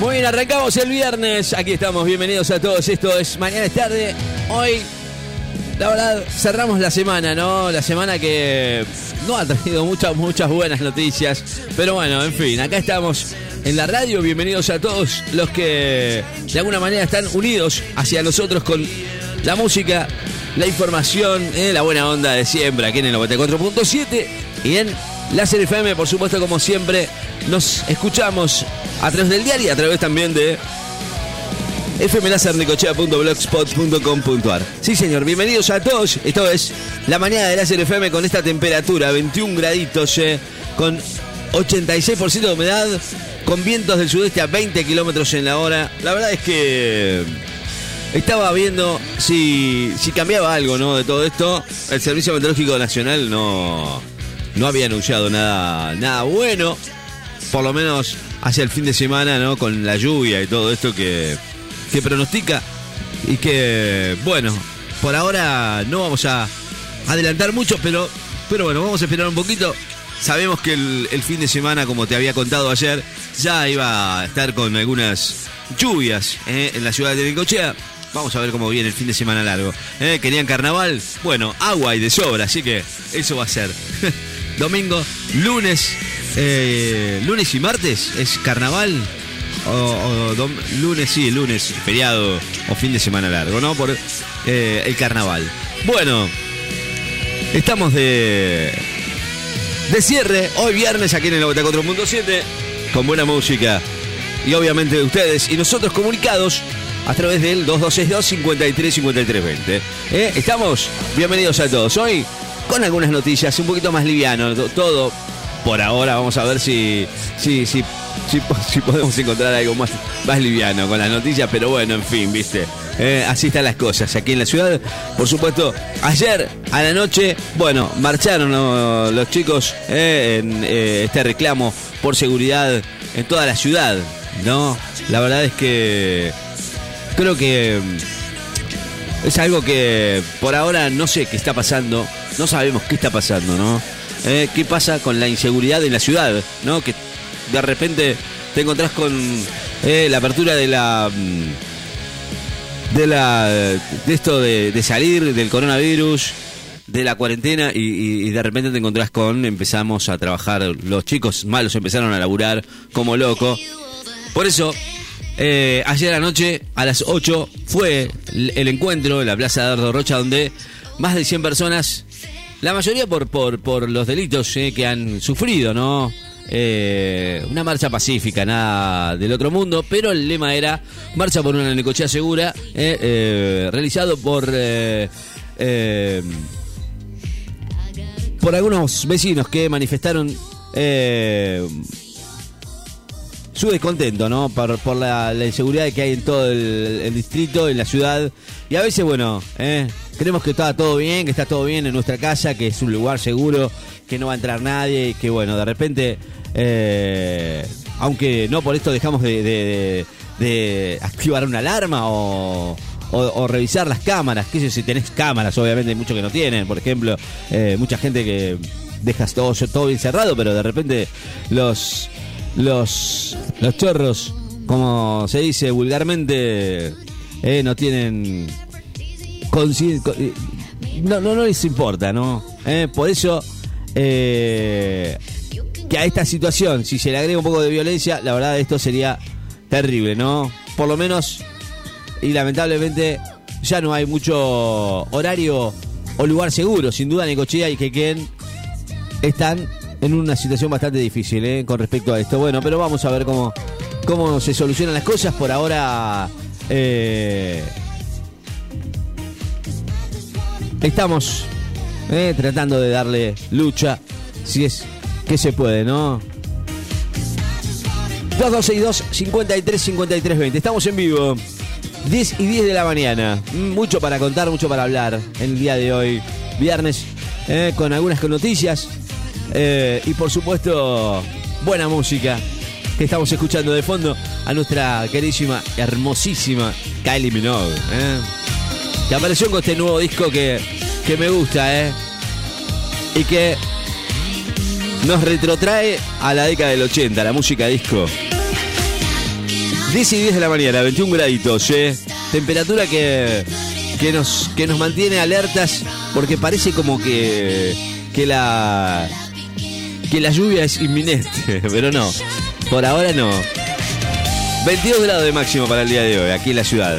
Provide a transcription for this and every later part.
Muy bien, arrancamos el viernes. Aquí estamos, bienvenidos a todos. Esto es Mañana es tarde. Hoy, la verdad, cerramos la semana, ¿no? La semana que no ha traído muchas, muchas buenas noticias. Pero bueno, en fin, acá estamos en la radio. Bienvenidos a todos los que de alguna manera están unidos hacia nosotros con la música, la información, eh, la buena onda de siempre aquí en el 94.7 y en Láser FM, por supuesto, como siempre, nos escuchamos a través del diario y a través también de fmlasernicochea.blogspot.com.ar. Sí, señor, bienvenidos a todos. Esto es la mañana de Láser FM con esta temperatura, 21 graditos, eh, con 86% de humedad, con vientos del sudeste a 20 kilómetros en la hora. La verdad es que estaba viendo si, si cambiaba algo ¿no? de todo esto. El Servicio Meteorológico Nacional no, no había anunciado nada, nada bueno. Por lo menos hacia el fin de semana, ¿no? Con la lluvia y todo esto que, que pronostica. Y que, bueno, por ahora no vamos a adelantar mucho, pero, pero bueno, vamos a esperar un poquito. Sabemos que el, fin de semana, como te había contado ayer, ya iba a estar con algunas lluvias ¿eh? en la ciudad de Necochea. Vamos a ver cómo viene el fin de semana largo. ¿Eh? ¿Querían carnaval? Bueno, agua y de sobra, así que eso va a ser. Domingo, lunes, eh, lunes y martes es carnaval. Lunes, sí, lunes, feriado o fin de semana largo, ¿no? Por eh, el carnaval. Bueno, estamos de, de cierre hoy viernes aquí en el 94.7 con buena música y obviamente de ustedes y nosotros comunicados a través del 2262 53 53 20. ¿Eh? Estamos bienvenidos a todos. Hoy con algunas noticias un poquito más liviano, to- todo por ahora vamos a ver si si si si, si podemos encontrar algo más más liviano con las noticias, pero bueno, en fin, ¿viste? Eh, así están las cosas aquí en la ciudad. Por supuesto, ayer a la noche, bueno, marcharon los chicos eh, en eh, este reclamo por seguridad en toda la ciudad, ¿no? La verdad es que creo que mm, es algo que por ahora no sé qué está pasando, no sabemos qué está pasando, ¿no? Eh, ¿Qué pasa con la inseguridad en la ciudad, ¿no? Que de repente te encontrás con eh, la apertura de la mm, de la de esto de, salir del coronavirus de la cuarentena y, de repente te encontrás con empezamos a trabajar los chicos malos empezaron a laburar como loco por eso eh, ayer anoche a las 8 fue el, encuentro en la Plaza de Dardo Rocha donde más de 100 personas la mayoría por, por, por los delitos eh, que han sufrido, ¿no? Eh, una marcha pacífica, nada del otro mundo, pero el lema era Marcha por una Necochea Segura, eh, eh, realizado por, por algunos vecinos que manifestaron su descontento, ¿no? Por, la, inseguridad que hay en todo el, distrito, en la ciudad. Y a veces, bueno, ¿eh? creemos que está todo bien, que está todo bien en nuestra casa, que es un lugar seguro, que no va a entrar nadie, y que, bueno, de repente, eh, aunque no por esto dejamos de, activar una alarma o, o- revisar las cámaras, que sé, si tenés cámaras, obviamente hay muchos que no tienen, por ejemplo, eh, mucha gente que dejas todo, todo bien cerrado, pero de repente los los, los chorros, como se dice vulgarmente, eh, no tienen eh, no, no, no les importa, ¿no? Eh, por eso eh, que a esta situación, si se le agrega un poco de violencia, la verdad esto sería terrible, ¿no? Por lo menos, y lamentablemente, ya no hay mucho horario o lugar seguro. Sin duda, Necochea y Quequén están en una situación bastante difícil ¿eh? con respecto a esto. Bueno, pero vamos a ver cómo, cómo se solucionan las cosas. Por ahora eh, estamos eh, tratando de darle lucha, si es que se puede, ¿no? 2262 53 53 20. Estamos en vivo. 10 y 10 de la mañana. Mm, Mucho para contar, mucho para hablar en el día de hoy. Viernes, con algunas noticias. Eh, y por supuesto, buena música que estamos escuchando de fondo a nuestra queridísima, hermosísima Kylie Minogue. eh, que apareció con este nuevo disco que, que me gusta, ¿eh? Y que nos retrotrae a la década del 80, la música disco. 10 y 10 de la mañana, 21 graditos, ¿eh? Temperatura que, que, nos, que nos mantiene alertas porque parece como que, que, la, que la lluvia es inminente, pero no. Por ahora no. 22 grados de máximo para el día de hoy, aquí en la ciudad.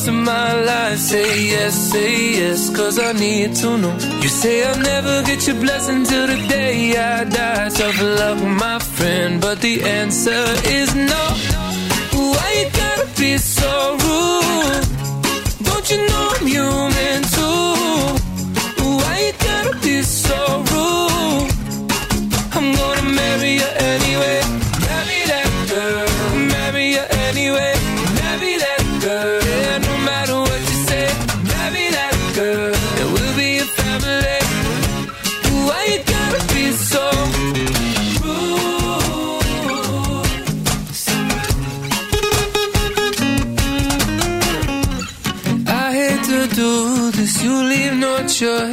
rest of my life? Say yes, say yes, cause I need to know. You say I'll never get your blessing till the day I die. Tough luck, my friend, but the answer is no. Why you gotta be so rude? Don't you know I'm human should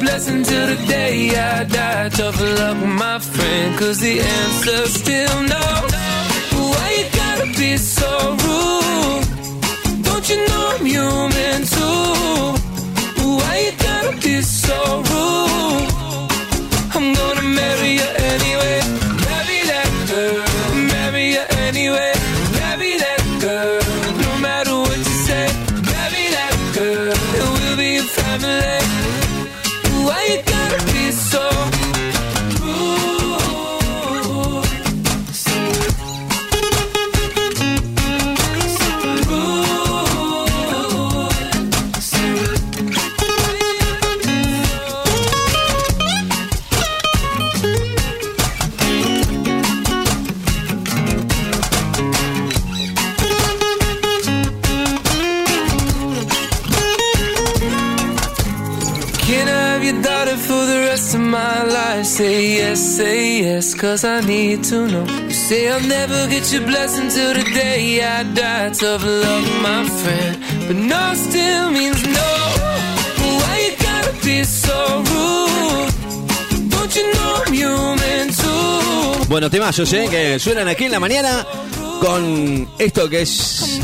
blessing till the day I die. Tough luck, my friend, cause the answer's still no. Why you gotta be so rude? Don't you know I'm human too? Why you gotta be so rude? Say yes, say yes, cause I need to know. You say I'll never get your blessing till the day I die. Tough love, my friend, but no still means no. Why you gotta be so rude? Don't you know I'm human too? Bueno, temazos, ¿eh? Que suenan aquí en la mañana con esto que es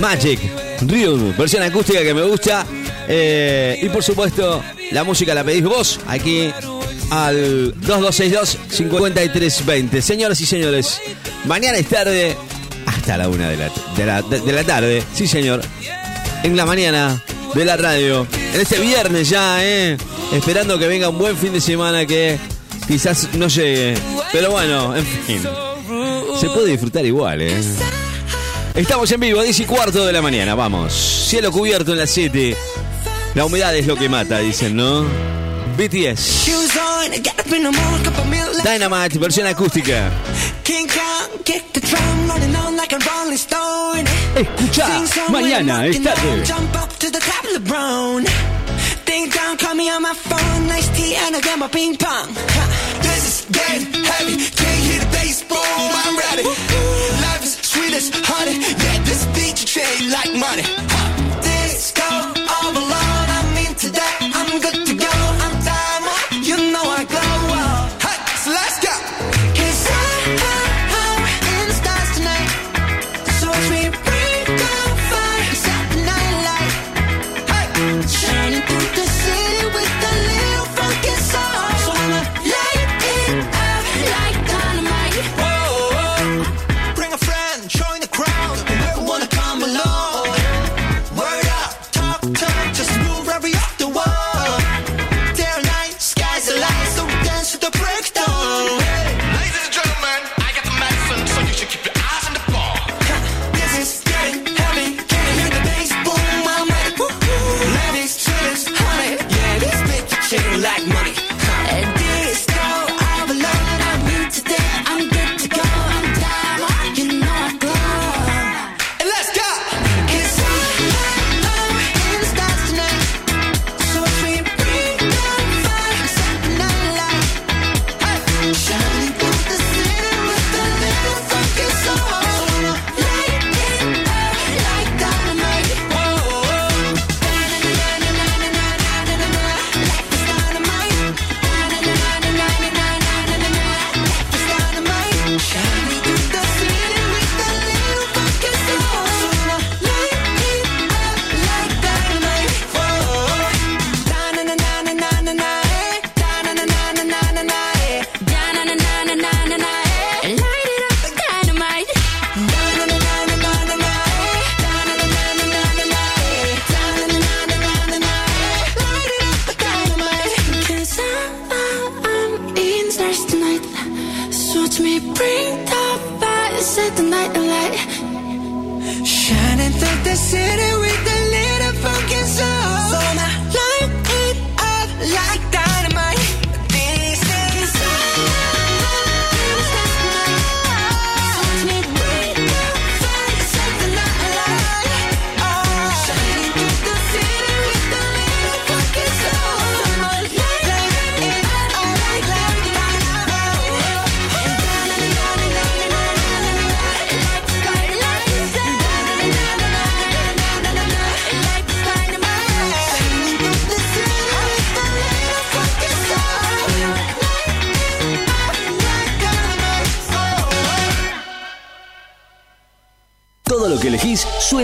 Magic, Real, versión acústica que me gusta. Eh, y por supuesto, la música la pedís vos aquí al 2262-5320. Señoras y señores, mañana es tarde hasta la una de la, de la, de la tarde. Sí, señor. En la mañana de la radio. En este viernes ya, ¿eh? Esperando que venga un buen fin de semana que quizás no llegue. Pero bueno, en fin. Se puede disfrutar igual, ¿eh? Estamos en vivo, 10 y cuarto de la mañana, vamos. Cielo cubierto en la City. La humedad es lo que mata, dicen, ¿no? BTS. Dynamite, versione acustica. Escucha, mañana es tarde. Ding dong, call me on my phone, nice tea, and I get my ping pong. This is getting heavy, can't hear the bass, boom, I'm ready. Life is sweet as honey, yeah, this beat you trade like money.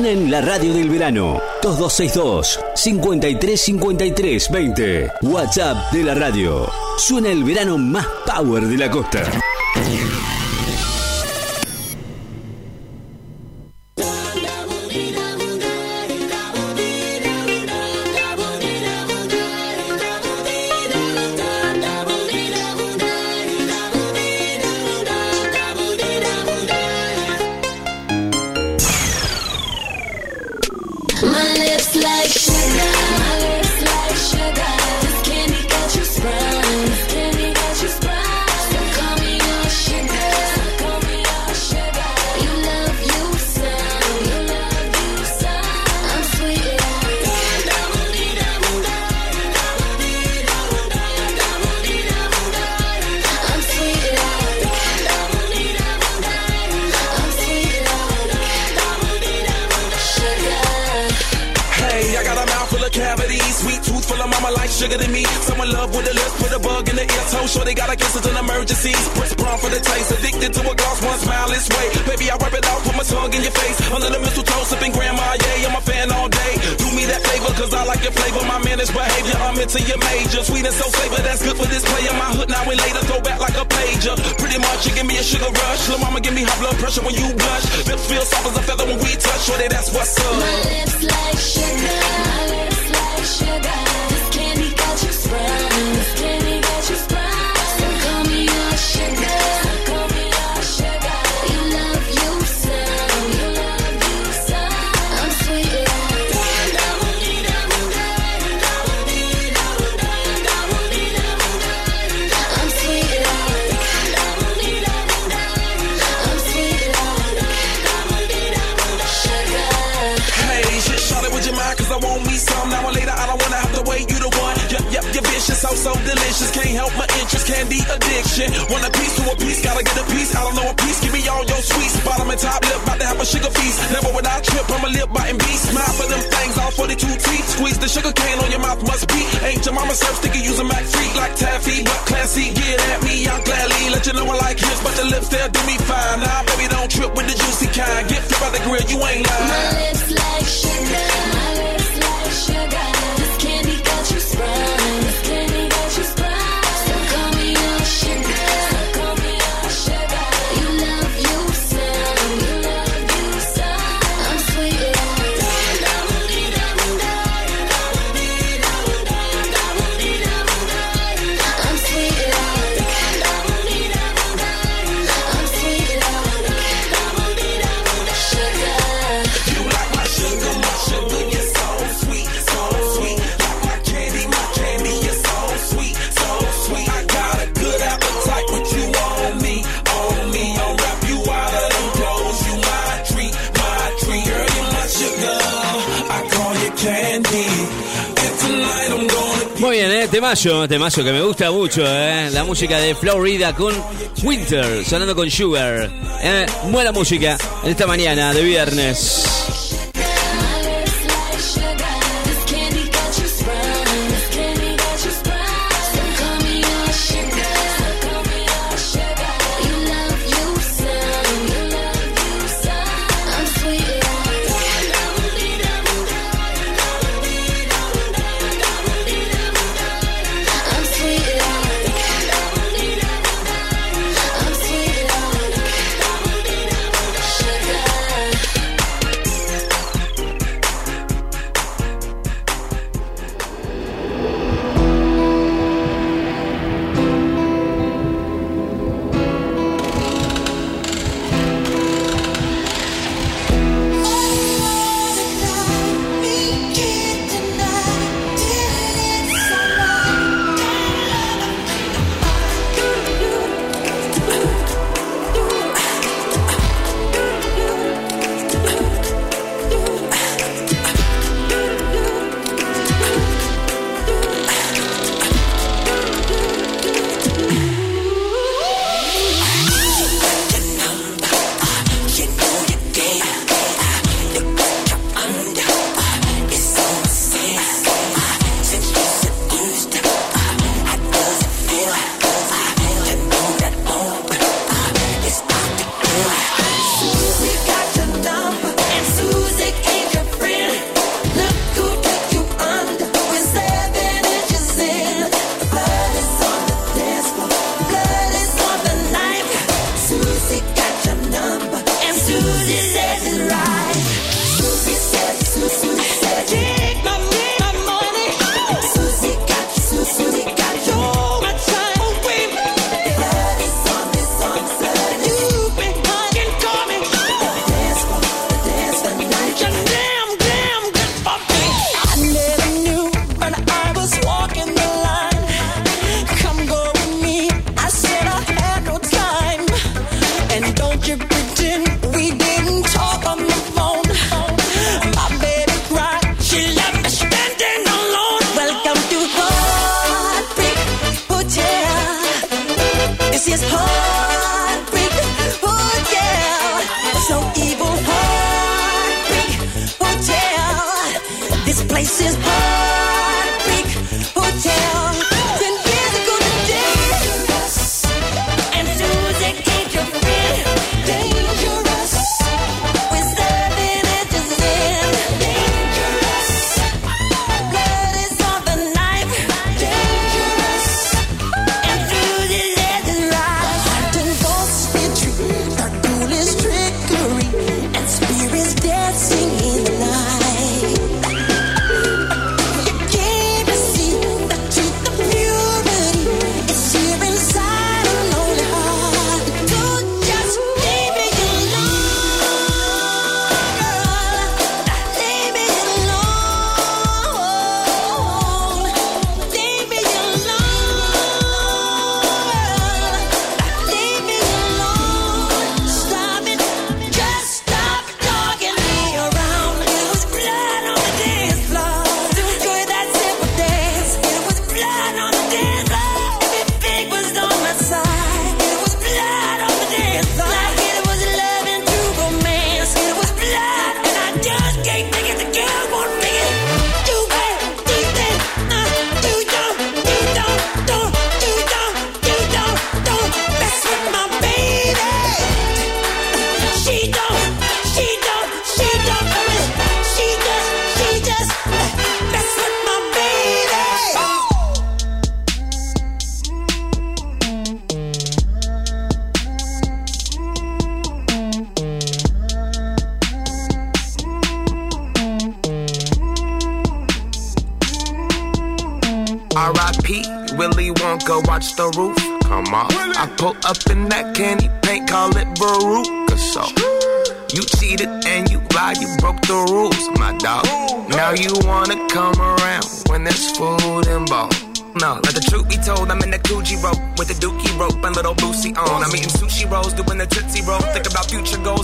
En la radio del verano. 2262-535320. WhatsApp de la radio. Suena el verano más power de la costa. just candy addiction. Want a piece to a piece, gotta get a piece. I don't know a piece, give me all your sweets. Bottom and top lip, about to have a sugar feast. Never would I trip, I'm a lip biting beast. Smile for them things, all 42 teeth. Squeeze the sugar cane on your mouth, must be. Ain't your mama self sticky, use a Mac freak like taffy. But classy, get at me, I'm gladly let you know I like hips, but the lips they'll do me fine. Nah, baby, don't trip with the juicy kind. Get flipped by the grill, you ain't lying. temayo, temayo que me gusta mucho, ¿eh? La música de Florida con Winter, sonando con Sugar. ¿eh? Buena música esta mañana de viernes.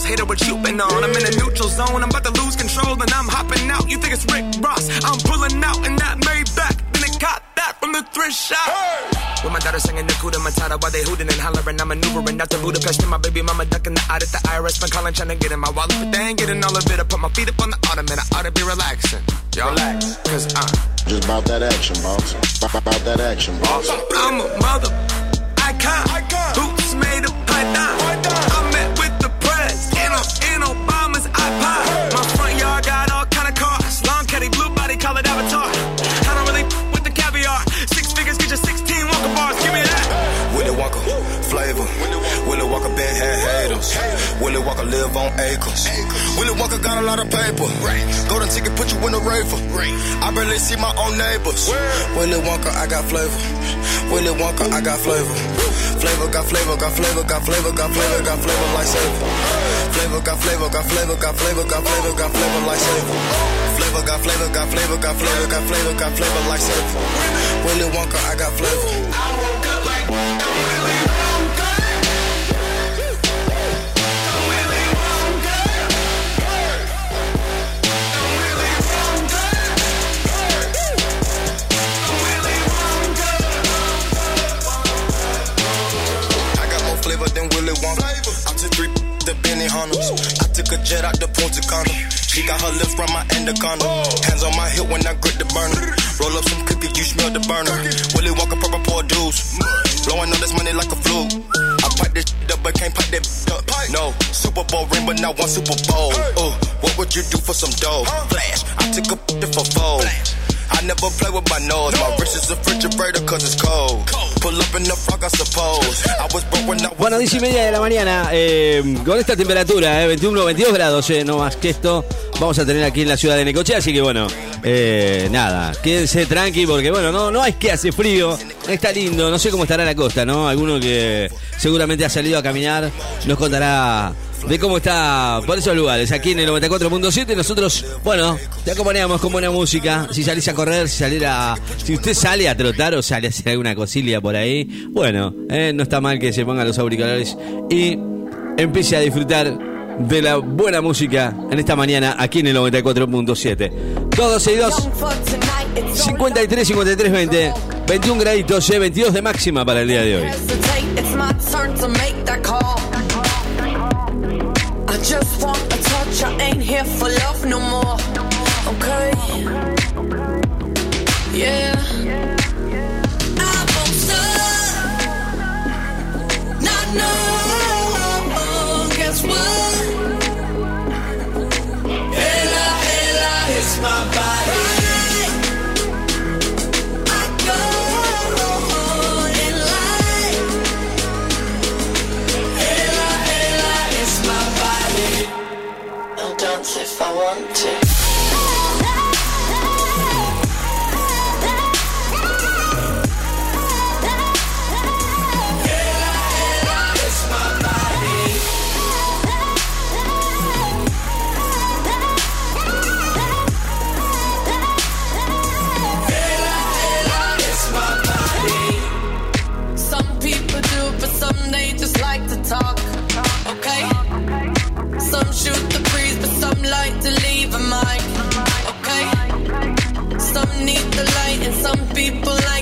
Hit it with chuping on. I'm in a neutral zone, I'm about to lose control and I'm hopping out. You think it's Rick Ross? I'm pulling out in that Maybach. Then it caught that from the thrift shop. With my daughter singing the Nakuda Matata while they hooting and hollering. I'm maneuvering out to Budapest and my baby mama ducking the out at the IRS. Been calling trying to get in my wallet, but they ain't getting all of it. I put my feet up on the ottoman. I ought to be relaxing. Yo, relax. Cause I'm, Just about that action, boss. About that action, boss. I'm a mother icon. Boots made of Willy Wonka live on acres. Willy Wonka got a lot of paper. Golden ticket put you in a raver. I barely see my own neighbors. Willy Wonka, I got flavor. Willy Wonka, I got flavor. Flavor got flavor, got flavor, got flavor, got flavor, got flavor like savor. Flavor got flavor, got flavor, got flavor, got flavor, got flavor like savor. Flavor got flavor, got flavor, got flavor, got flavor, got flavor like savor. Willy Wonka, I got flavor. I I took three the Benny Hunters. I took a jet out the Punta Cana. She got her lips from my anaconda. Hands on my hip when I grip the burner. Roll up some cookies, you smell the burner. Willy Wonka, purple poor dudes. Blowing all this money like a flu. I pipe this up, but can't pipe that up. No, Super Bowl ring, but not one Super Bowl. Uh, what would you do for some dough? Flash, I took a for fold. Bueno, 10 y media de la mañana, eh, con esta temperatura, eh, 21, 22 grados, eh, no más que esto, vamos a tener aquí en la ciudad de Necochea, así que bueno, eh, nada, quédense tranqui porque bueno, no, no es que hace frío, está lindo, no sé cómo estará la costa, ¿no? Alguno que seguramente ha salido a caminar nos contará de cómo está por esos lugares, aquí en el 94.7, nosotros, bueno, te acompañamos con buena música, si salís a correr, si salir a, si usted sale a trotar o sale a hacer alguna cosilla por ahí, bueno, eh, no está mal que se ponga los auriculares y empiece a disfrutar de la buena música en esta mañana aquí en el 94.7. 262 53 53 20 21 graditos, eh, 22 de máxima para el día de hoy. Just want a touch, I ain't here for love no more. Okay. Yeah. I want to. People like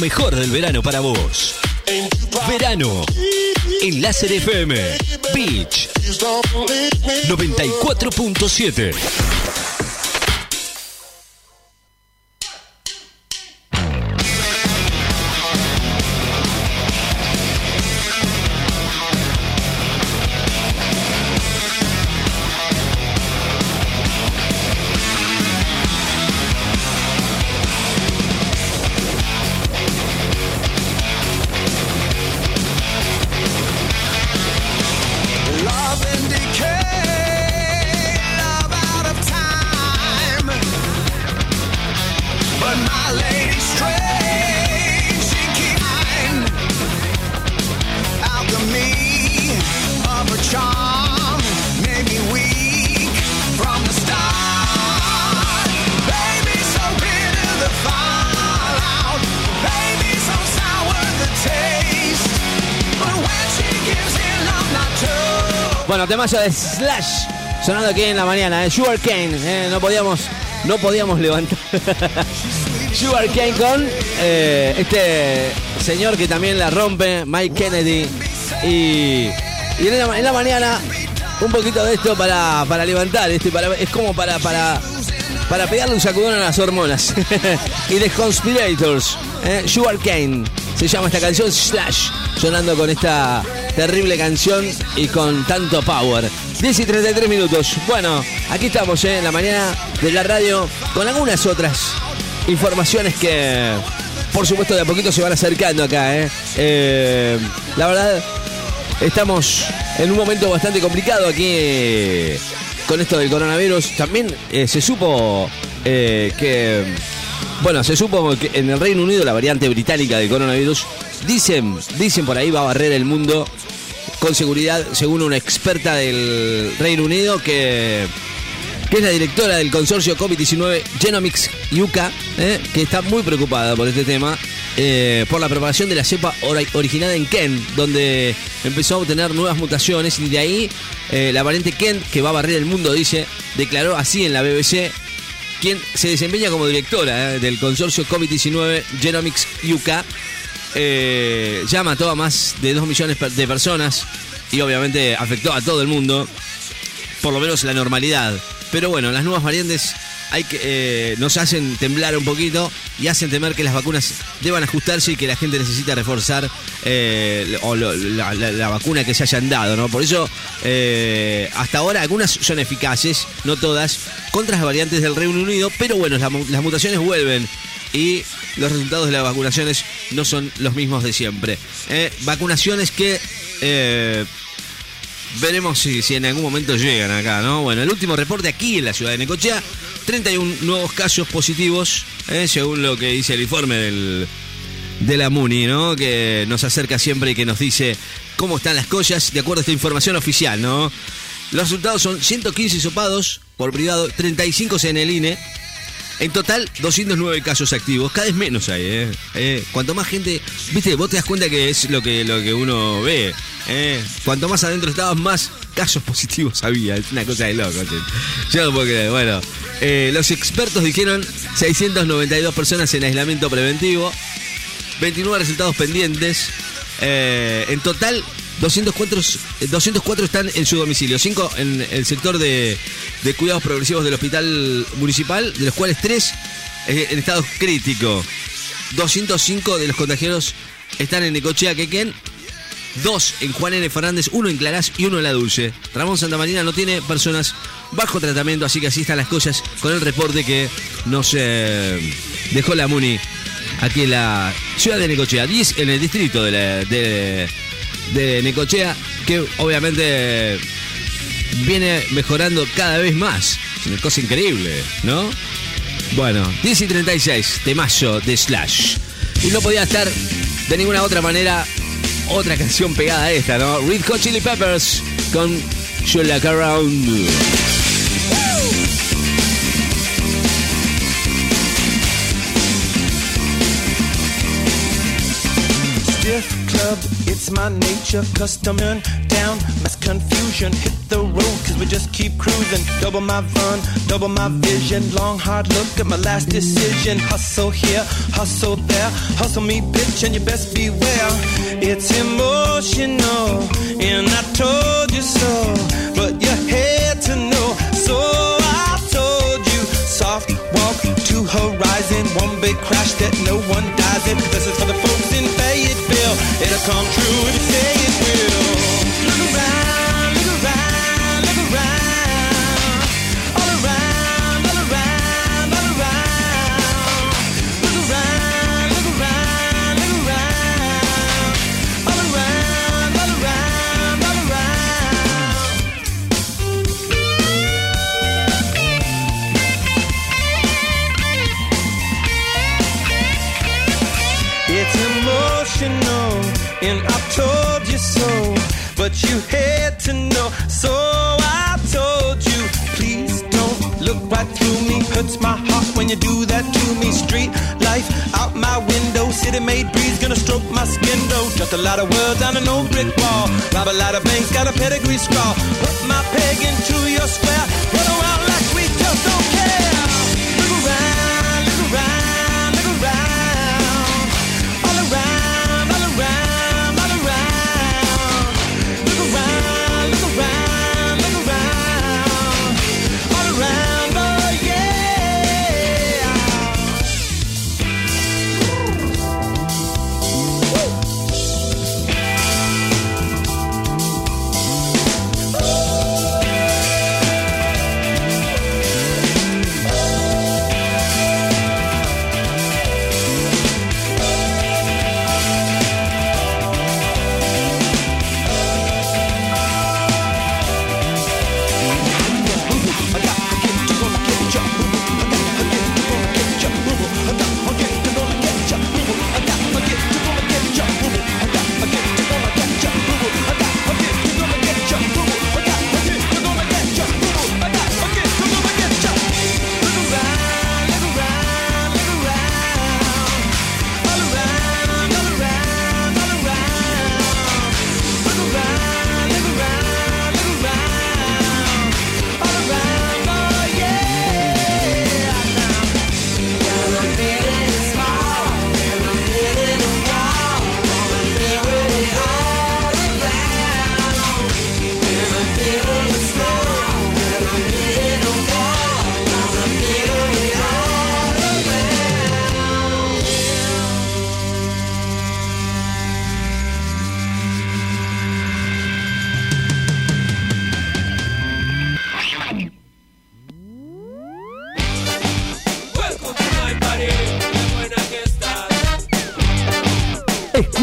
mejor del verano para vos. Verano en Láser FM Beach 94.7. temazo de Slash sonando aquí en la mañana, ¿eh? Sugar Cane, ¿eh? no podíamos, no podíamos levantar. Sugar Cane con eh, este señor que también la rompe, Mike Kennedy. Y, en, la, mañana un poquito de esto para, para levantar, este, es como para, para, para pegarle un sacudón a las hormonas. y The Conspirators, ¿eh? Sugar Cane, se llama esta canción Slash, sonando con esta terrible canción y con tanto power. 10 y 33 minutos. Bueno, aquí estamos ¿eh? en la mañana de la radio con algunas otras informaciones que, por supuesto, de a poquito se van acercando acá. ¿eh? Eh, la verdad, estamos en un momento bastante complicado aquí con esto del coronavirus. También se supo que, bueno, se supo que en el Reino Unido la variante británica del coronavirus, dicen, dicen por ahí va a barrer el mundo con seguridad, según una experta del Reino Unido que que es la directora del consorcio COVID-19 Genomics Yuka, eh, que está muy preocupada por este tema, eh, por la propagación de la cepa ori- originada en Kent, donde empezó a obtener nuevas mutaciones y de ahí eh, la variante Kent, que va a barrer el mundo, dice, declaró así en la BBC, quien se desempeña como directora eh, del consorcio COVID-19 Genomics Yuka, eh, ya mató a más de 2 millones de personas y obviamente afectó a todo el mundo por lo menos la normalidad. Pero bueno, las nuevas variantes eh, nos hacen temblar un poquito y hacen temer que las vacunas deban ajustarse y que la gente necesita reforzar eh, la, vacuna que se hayan dado, ¿no? Por eso, eh, hasta ahora algunas son eficaces, no todas, contra las variantes del Reino Unido, pero bueno, las mutaciones vuelven y los resultados de las vacunaciones no son los mismos de siempre. Eh, vacunaciones que eh, Veremos si, en algún momento llegan acá, ¿no? Bueno, el último reporte aquí en la ciudad de Necochea, 31 nuevos casos positivos, ¿eh? según lo que dice el informe del, de la MUNI, ¿no? Que nos acerca siempre y que nos dice cómo están las cosas de acuerdo a esta información oficial, ¿no? Los resultados son 115 sopados por privado, 35 en el INE, En total, 209 casos activos. Cada vez menos hay, ¿eh? Eh, Cuanto más gente. Viste, vos te das cuenta que es lo que, lo que uno ve. ¿eh? Cuanto más adentro estabas, más casos positivos había. Es una cosa de loco. che. Yo no puedo creer. Bueno, eh, los expertos dijeron 692 personas en aislamiento preventivo. 29 resultados pendientes. En total, 204, eh, 204 están en su domicilio, 5 en el sector de, cuidados progresivos del hospital municipal, de los cuales 3 en estado crítico. 205 de los contagiados están en Necochea, Quequén. 2 en Juan N. Fernández, 1 en Clarás y 1 en La Dulce. Ramón Santa Marina no tiene personas bajo tratamiento, así que así están las cosas con el reporte que nos eh, dejó la MUNI aquí en la ciudad de Necochea, 10 en el distrito de, la- de, de Necochea, que obviamente viene mejorando cada vez más. Es una cosa increíble, ¿no? Bueno, 10 y 36, temazo de Slash. Y no podía estar de ninguna otra manera otra canción pegada a esta, ¿no? Red Hot Chili Peppers con You Like Around. It's my nature. Custom down, mass confusion. Hit the road, cause we just keep cruising. Double my fun, double my vision. Long, hard look at my last decision. Hustle here, hustle there. Hustle me, bitch, and you best beware. It's emotional, and I told you so. But you had to know, so I told you. Soft walk to horizon, one big crash that no one dies in. This is for the. It'll come true if you say it will. But you had to know, so I told you. Please don't look right through me. Hurts my heart when you do that to me. Street life out my window, city made breeze gonna stroke my skin though. Just a lot of words on an old brick wall. Rob a lot of banks, got a pedigree scrawl. Put my peg into your square. Run around like we just don't care.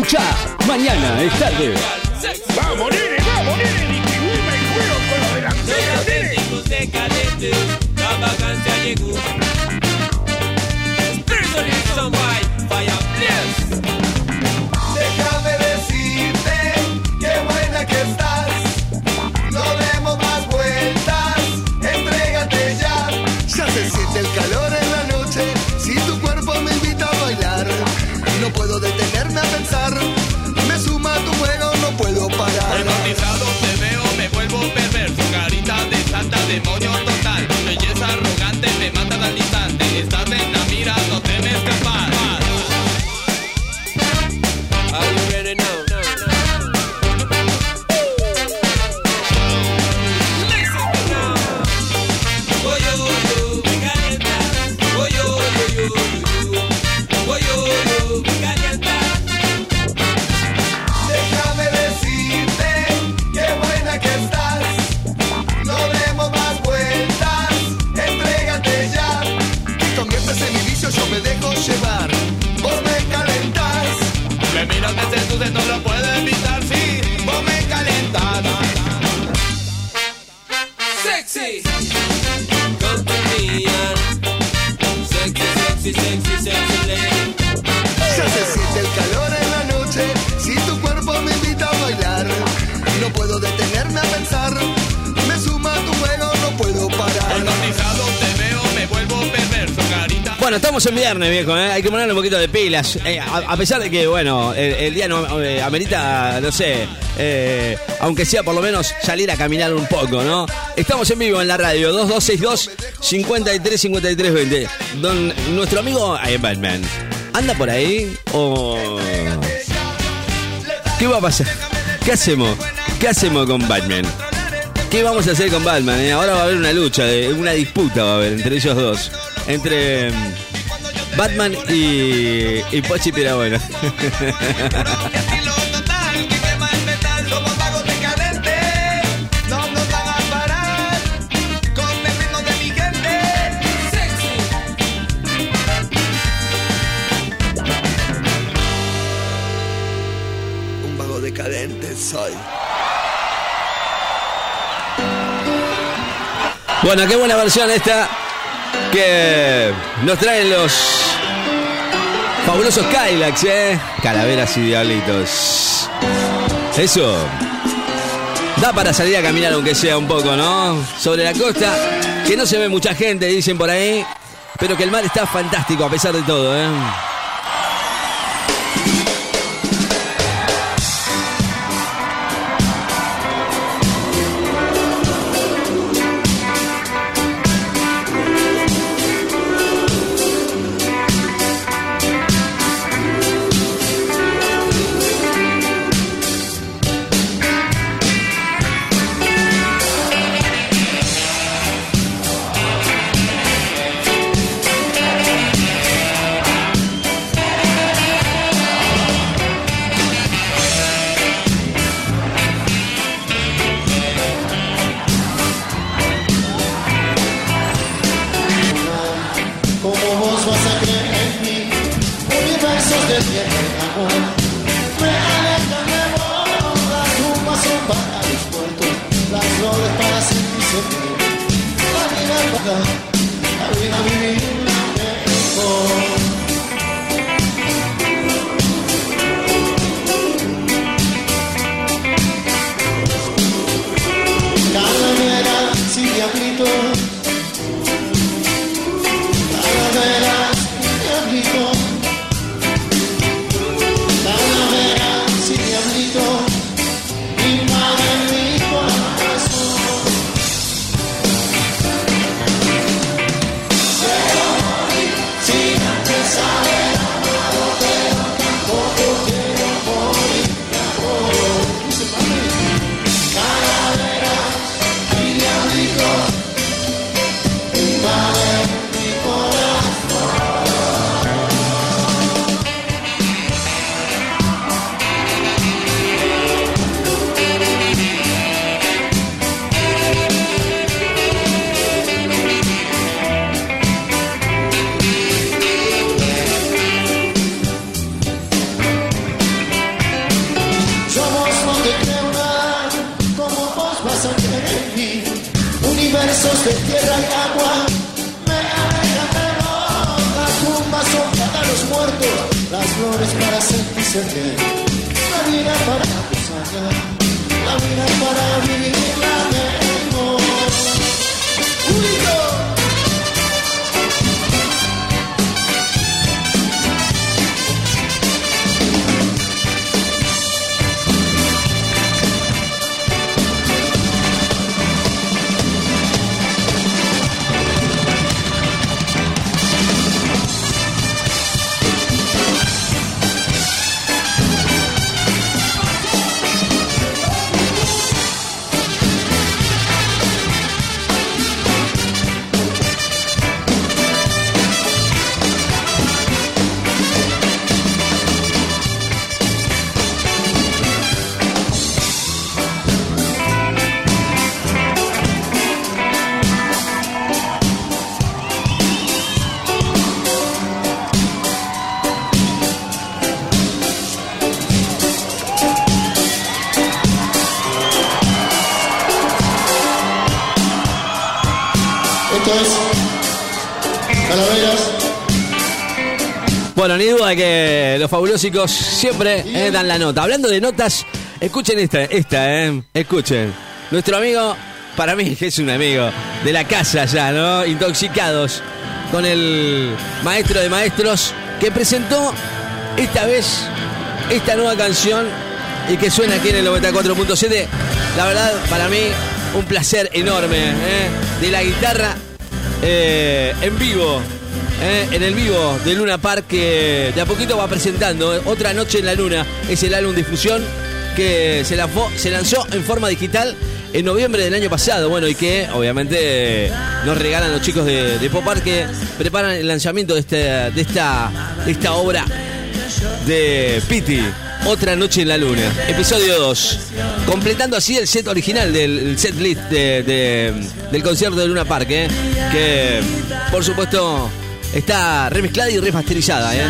Escucha, mañana es tarde. ¡Vamos, nene! ¡Vamos, nene! ¡Distribuime el juego con los delanteros, nene! decadentes, la vacancia llegó. ¿Eh? hay que ponerle un poquito de pilas. Eh, a, pesar de que, bueno, el, día no eh, amerita, no sé, aunque sea por lo menos salir a caminar un poco, ¿no? Estamos en vivo en la radio, 2262 53 53 20. Don, nuestro amigo Batman, ¿anda por ahí o...? ¿Qué va a pasar? ¿Qué hacemos? ¿Qué hacemos con Batman? ¿Qué vamos a hacer con Batman? Ahora va a haber una lucha, una disputa va a haber entre ellos dos. Entre Batman y, y Pochi Pirabuena. Somos vagos decadentes, no nos van a parar con el ritmo de mi gente. Un vago decadente soy. Bueno, qué buena versión esta que nos traen los fabulosos Kylax, ¿eh? Calaveras y diablitos. Eso. Da para salir a caminar aunque sea un poco, ¿no? Sobre la costa, que no se ve mucha gente, dicen por ahí, pero que el mar está fantástico a pesar de todo, ¿eh? Para sentirse bien. La vida para gozarla, la vida para vivirla mejor. Ni duda que los fabulosicos siempre eh, dan la nota. Hablando de notas, escuchen esta, esta, eh. Escuchen. Nuestro amigo, para mí que es un amigo de la casa ya, ¿no? Intoxicados. con el maestro de maestros que presentó esta vez esta nueva canción y que suena aquí en el 94.7. La verdad, para mí, un placer enorme ¿eh? de la guitarra eh, en vivo. ¿Eh? En el vivo de Luna Park que de a poquito va presentando ¿eh? Otra Noche en la Luna. Es el álbum difusión que se, lanzó, se lanzó en forma digital en noviembre del año pasado. Bueno, y que obviamente nos regalan los chicos de, de Pop Art que preparan el lanzamiento de, este, de, esta, de esta obra de Pity. Otra noche en la luna. Episodio 2. Completando así el set original del el set list de- de- del concierto de Luna Park, ¿eh? que por supuesto está remezclada y remasterizada. ¿eh?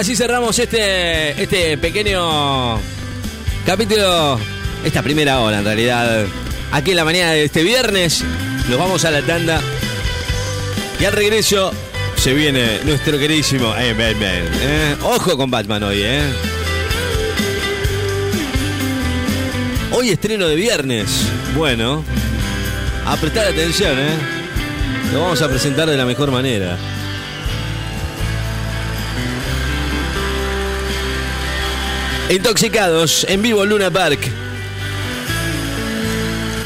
Así cerramos este, este pequeño capítulo, esta primera hora en realidad. Aquí en la mañana de este viernes, nos vamos a la tanda. Y al regreso se viene nuestro queridísimo eh, Batman. eh. Ojo con Batman hoy, ¿eh? Hoy estreno de viernes. Bueno, a prestar atención, ¿eh? Lo vamos a presentar de la mejor manera. Intoxicados en vivo Luna Park.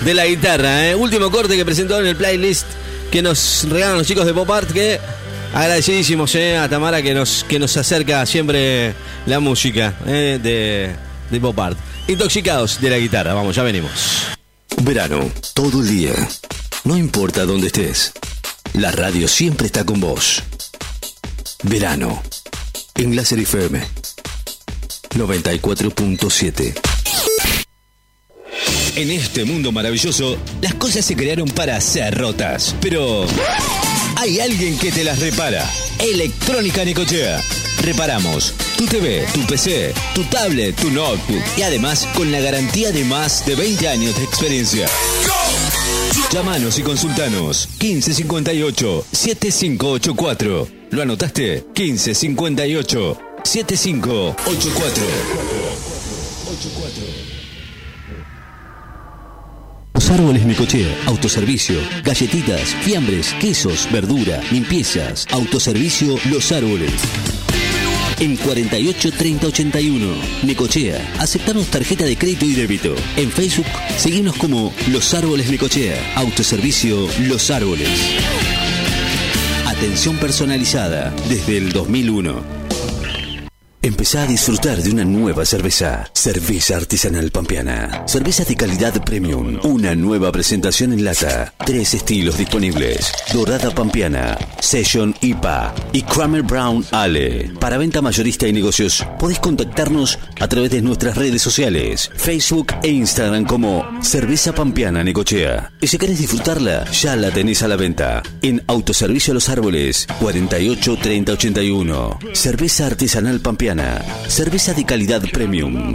De la guitarra, ¿eh? Último corte que presentó en el playlist que nos regalan los chicos de Pop Art que Agradecidísimos eh, a Tamara que nos, que nos acerca siempre la música eh, de, de Pop Art. Intoxicados de la guitarra, vamos, ya venimos. Verano, todo el día. No importa dónde estés. La radio siempre está con vos. Verano. En Láser FM. 94.7. En este mundo maravilloso, las cosas se crearon para ser rotas. Pero hay alguien que te las repara. Electrónica Nicochea. Reparamos tu TV, tu PC, tu tablet, tu notebook y además con la garantía de más de 20 años de experiencia. Llámanos y consultanos 1558 7584. ¿Lo anotaste? 1558 7584. Los árboles Nicochea, autoservicio, galletitas, fiambres, quesos, verdura, limpiezas, autoservicio Los Árboles. En 48 30 81, Necochea, aceptamos tarjeta de crédito y débito. En Facebook, seguimos como Los Árboles Necochea, autoservicio Los Árboles. Atención personalizada desde el 2001. Empezá a disfrutar de una nueva cerveza. Cerveza artesanal pampeana. Cerveza de calidad premium. Una nueva presentación en lata. Tres estilos disponibles. Dorada pampeana, Session IPA y Kramer Brown Ale. Para venta mayorista y negocios, podés contactarnos a través de nuestras redes sociales, Facebook e Instagram como Cerveza Pampeana Necochea. Y si querés disfrutarla, ya la tenés a la venta. En Autoservicio Los Árboles, 48 30 81. Cerveza artesanal pampeana. Cerveza de calidad premium.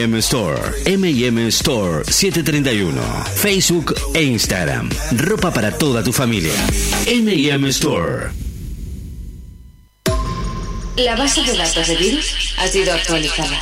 Store. M&M Store 731. Facebook e Instagram. Ropa para toda tu familia. M&M Store. La base de datos de virus ha sido actualizada.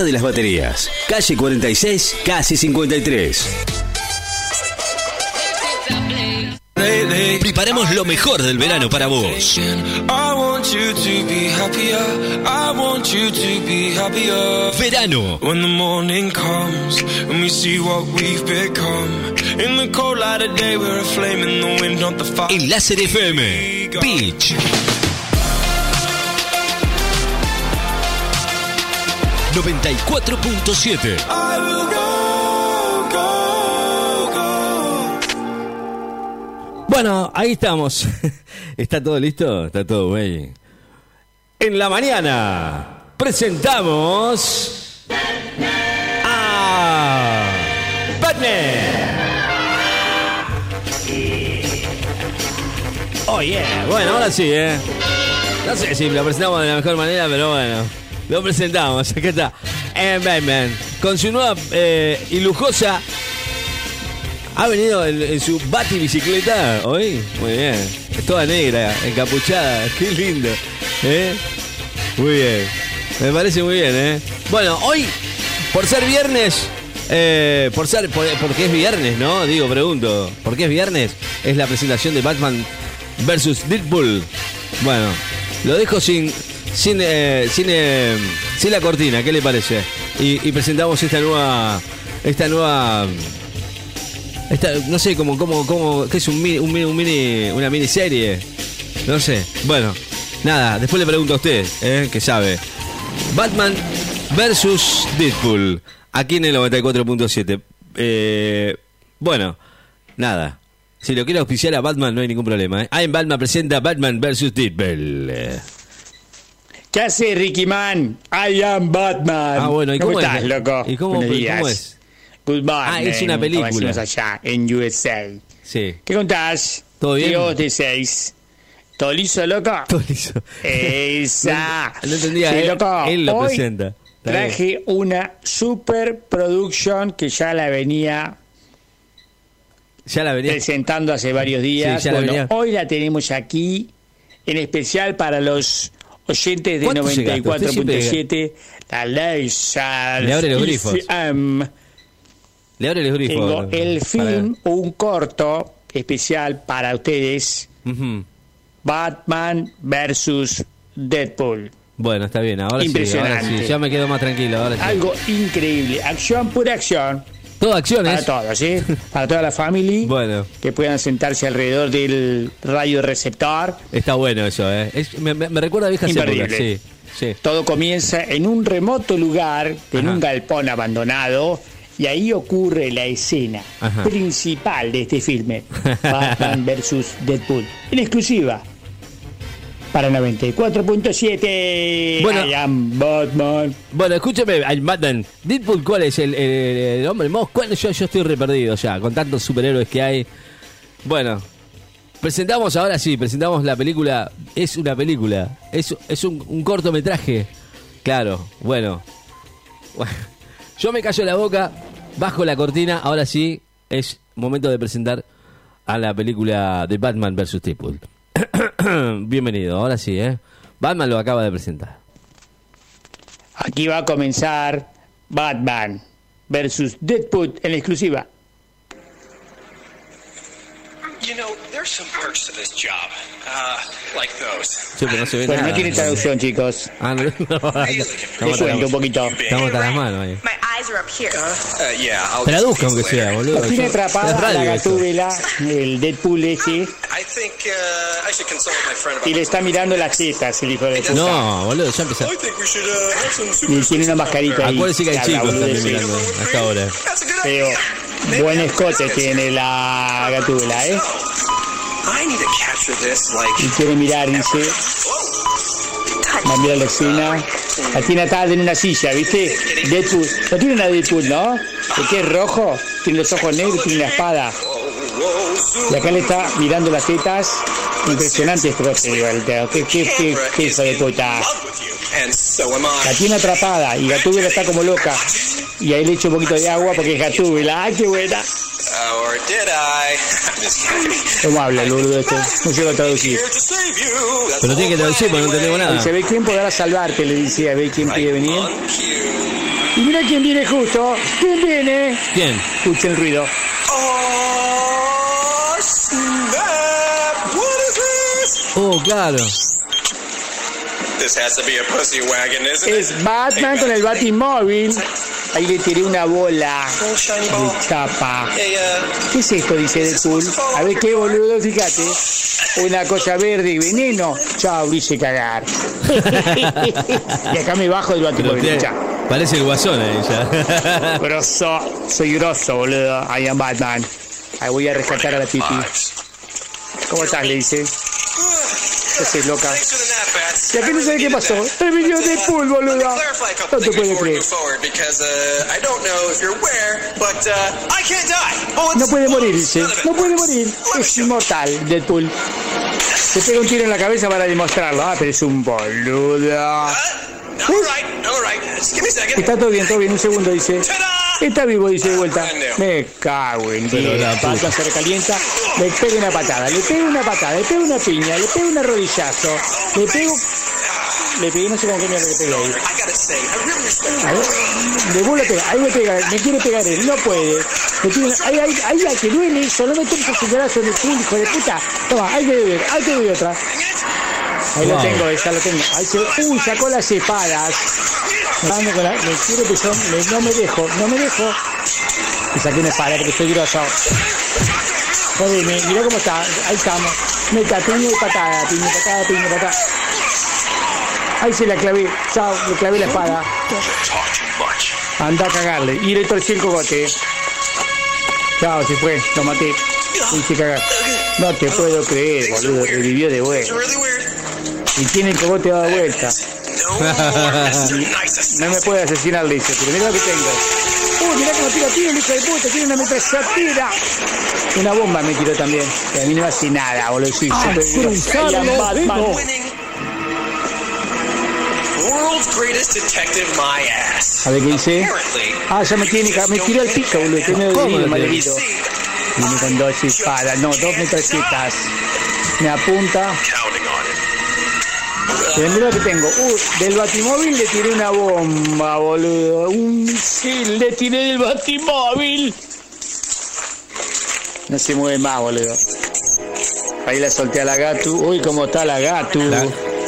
de las Baterías, calle 46, casi 53. Preparamos lo mejor del verano para vos. I want you to be happier. I want you to be happier. Verano. When the morning comes 94.7 I will go, go, go. Bueno, ahí estamos. ¿Está todo listo? Está todo güey. En la mañana presentamos a Batman. Oh yeah, bueno, ahora sí, eh. No sé si lo presentamos de la mejor manera, pero bueno, lo presentamos. Acá está. Batman, con su nueva eh, y lujosa ¿Ha venido en, en su bati bicicleta hoy? Muy bien. Toda negra, encapuchada. Qué lindo. ¿Eh? Muy bien. Me parece muy bien, ¿eh? Bueno, hoy, por ser viernes, eh, por ser, por- porque es viernes, ¿no? Digo, pregunto, ¿por qué es viernes? Es la presentación de Batman versus Deadpool. Bueno, lo dejo sin, sin, eh, sin, eh, sin la cortina, ¿qué le parece? Y, y presentamos esta nueva, esta nueva, esta, no sé, como, como, como, ¿qué es un mini, un mini, un mini- una miniserie? No sé. Bueno, nada, después le pregunto a usted, ¿eh? que sabe. Batman versus Deadpool, aquí en el 94.7. Eh, bueno, nada. Si lo quiere auspiciar a Batman no hay ningún problema. ¿eh? Ah, en Batman presenta Batman versus Deadpool. Eh, ¿Qué hace Ricky Man? I am Batman. Ah, bueno, ¿y ¿cómo, cómo es? estás, loco? ¿Y cómo- Buenos cómo días. es? Good morning. Ah, es una como película. decimos allá, en USA. Sí. ¿Qué contás? ¿Todo bien? Dios de seis. ¿Todo liso, loco? Todo liso. Esa. No, no entendía, Sí, él- loco. él lo Hoy presenta. Está bien. Traje una super production que ya la venía Ya la venía. presentando hace varios días. Sí, ya la bueno, venía. hoy la tenemos aquí, en especial para los oyentes de ¿Cuánto se gasta? Usted 94.7, la Laser. Le abre los grifos. Le abre los grifos. Tengo el Para- film, un corto especial para ustedes. Batman versus Deadpool. Bueno, está bien. Ahora sí, ahora Impresionante. sí. Ya me quedo más tranquilo. Ahora sí. Algo increíble, acción pura acción. Todo acciones. Para todos, ¿sí? Para toda la familia. Bueno, Que puedan sentarse alrededor del radio receptor. está bueno eso, ¿eh? Es- me, me- me recuerda a viejas épocas. Sí, sí. Todo comienza en un remoto lugar, en Ajá. un galpón abandonado, y ahí ocurre la escena Ajá. principal de este filme, Batman vs. Deadpool, en exclusiva. Para 94.7, Bueno. I am Batman. Bueno, escúcheme, Batman. Deadpool, ¿cuál es el, el- el hombre? ¿Cuál? Yo, yo estoy re perdido ya, con tantos superhéroes que hay. Bueno, presentamos ahora sí, presentamos la película. Es una película, es, es un, un cortometraje. Claro, bueno. Yo me callo la boca, bajo la cortina, ahora sí es momento de presentar a la película de Batman vs. Deadpool. Bienvenido, ahora sí, ¿eh? Batman lo acaba de presentar. Aquí va a comenzar Batman vs. Deadpool en exclusiva. You know, there's some perks to this job, uh, like those. Sí, pero no se ve Bueno, nada. no tiene traducción, chicos. Ah, no, no, Les cuento un poquito. Estamos hasta las manos ahí. My eyes are up here. Uh, Traduzca aunque sea, boludo. Lo tiene Yo- atrapada la gatúbela, el Deadpool ese, I think I should consult with my friend about y le está mirando las tetas, el hijo de puta. No, boludo, ya empezó. I think we should uh, have some super Y tiene una mascarita ahí. Acuérdese que hay chicos boludo, también mirando hasta ahora. Pero buen escote tiene la gatúbela, ¿eh? I need to capture this like Y quiere mirar, dice. Va a mirar la escena. La tiene atada en una silla, ¿viste? Deadpool. No tiene una Deadpool, ¿no? Porque es rojo, tiene los ojos negros, tiene una espada. Y acá le está mirando las tetas. Impresionante este igual. Qué, qué, qué, de puta. La tiene atrapada y Gatúbela está como loca. Y ahí le echo un poquito de agua porque es Gatúbela. ¡Ay, qué buena! Habla el boludo este? No llego a traducir. Here to save you. That's Pero tiene que traducir porque no entendemos Y nada. se ve quién podrá salvarte, le dice, a ver quién quiere venir. Y mira quién viene justo. ¿Quién viene? ¿Quién? Escucha el ruido. Oh, claro. This has to be a pussy wagon, isn't it? Es Batman con el Batimóvil. Ahí le tiré una bola de uh, ¿Qué es esto? Dice Deadpool. A ver qué boludo, fíjate. Una cosa verde y veneno. Chao, dice cagar. y acá me bajo del Chao. parece el guasón ahí ya. Grosso, soy grosso, boludo. I am Batman. Ahí voy a rescatar a la pipi. ¿Cómo estás? Le dice. ¿Qué haces, loca? Y aquí no sabe qué pasó. El video de pool, boludo. clarify a couple No te puedo creer. move forward because uh, I don't know if you're aware, but uh, I can't die. No puede morir, dice. No puede morir. Es inmortal, Deadpool. Se pega un tiro en la cabeza para demostrarlo. Ah, pero es un boludo. Está todo bien, todo bien. Un segundo, dice. Está vivo, dice de vuelta. Me cago en Pero Dios. la. Batman se recalienta, le pega una patada, le pega una patada, le pega una piña, le pega un rodillazo, le pego. Le pegué, no sé cómo coño le pegué ahí. A ver, le vuelve a pegar, ahí me pega, me quiere pegar él, no puede. Me una- ahí, ahí, ahí, ahí, que duele, solo me toca señalazo en el culo, hijo de puta. Toma, ahí te doy, ahí te doy otra. Ahí lo Wow. tengo, esa lo tengo. Ahí se, uy, sacó las espadas. Me, dando con la- me quiere que yo, me- no me dejo, no me dejo. Y saqué una espada porque estoy grosso. Jodeme, mirá cómo está, ahí estamos. Meta, piña y patada, piña y patada, piña y patada. Ahí se la clavé, chao, le clavé la espada. Anda a cagarle. Y le torcí el cogote. Chao, se fue, lo maté. Le hice cagar. No te puedo creer, boludo, revivió de vuelta. Y tiene el cogote dado vuelta. No me puede asesinar, dice, pero mira lo que tengo. Uh, mirá cómo tira tiro, el hijo de puta, tiene una metralladora. Una bomba me tiró también. Que a mí no me hace nada, boludo. Soy Ah. A ver qué dice. Ah, ya me tiene, me tiró el pico, boludo. Tiene ¿Cómo herido, lo mal tiene? herido. Viene con dos espadas, no, dos metralletas. Me apunta. counting on it. Pero mira lo que tengo. Uh, del batimóvil le tiré una bomba, boludo. Un misil le tiré del batimóvil. No se mueve más, boludo. Ahí la solté a la Gatu. Uy, cómo está la Gatu.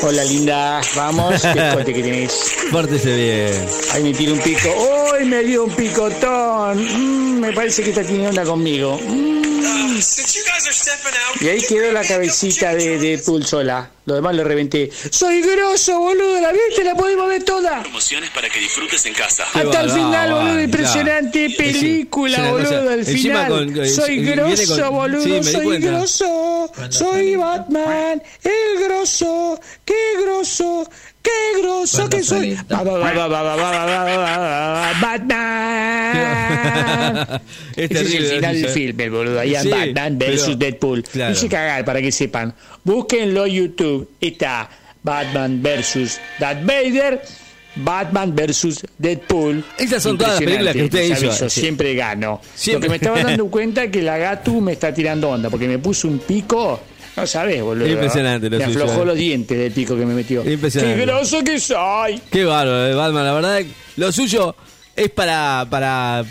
Hola, linda. Vamos. ¿Qué cote que tenés? Pórtese bien. Ahí me tiró un pico. ¡Uy, me dio un picotón! Mm, me parece que está teniendo onda conmigo. Mm. Y ahí quedó la cabecita de, de Pulsola. Lo demás lo reventé. ¡Soy grosso, boludo! ¿La viste? La podemos ver toda. Promociones para que disfrutes en casa. Hasta el final, boludo. Impresionante Ya. película, boludo. cosa- Al encima final. con- con- soy grosso, con- boludo. sí, soy cuenta. grosso. Soy Batman. El grosso. ¡Qué grosso! ¡Qué groso que soy! ¡Batman! Este es el final del filme, boludo. Ahí Batman versus Deadpool. Claro. Hice cagar para que sepan. Búsquenlo en YouTube. Está Batman versus Darth Vader. Batman versus Deadpool. Esas son todas las películas que usted hizo. Siempre gano. Siempre. Lo que me estaba dando cuenta es que la Gatu me está tirando onda, porque me puso un pico no sabes, boludo. Impresionante lo Me suyo, aflojó eh. los dientes del pico que me metió. Impresionante. ¡Qué groso que soy! Qué bárbaro, eh, Batman. La verdad, lo suyo es para, para,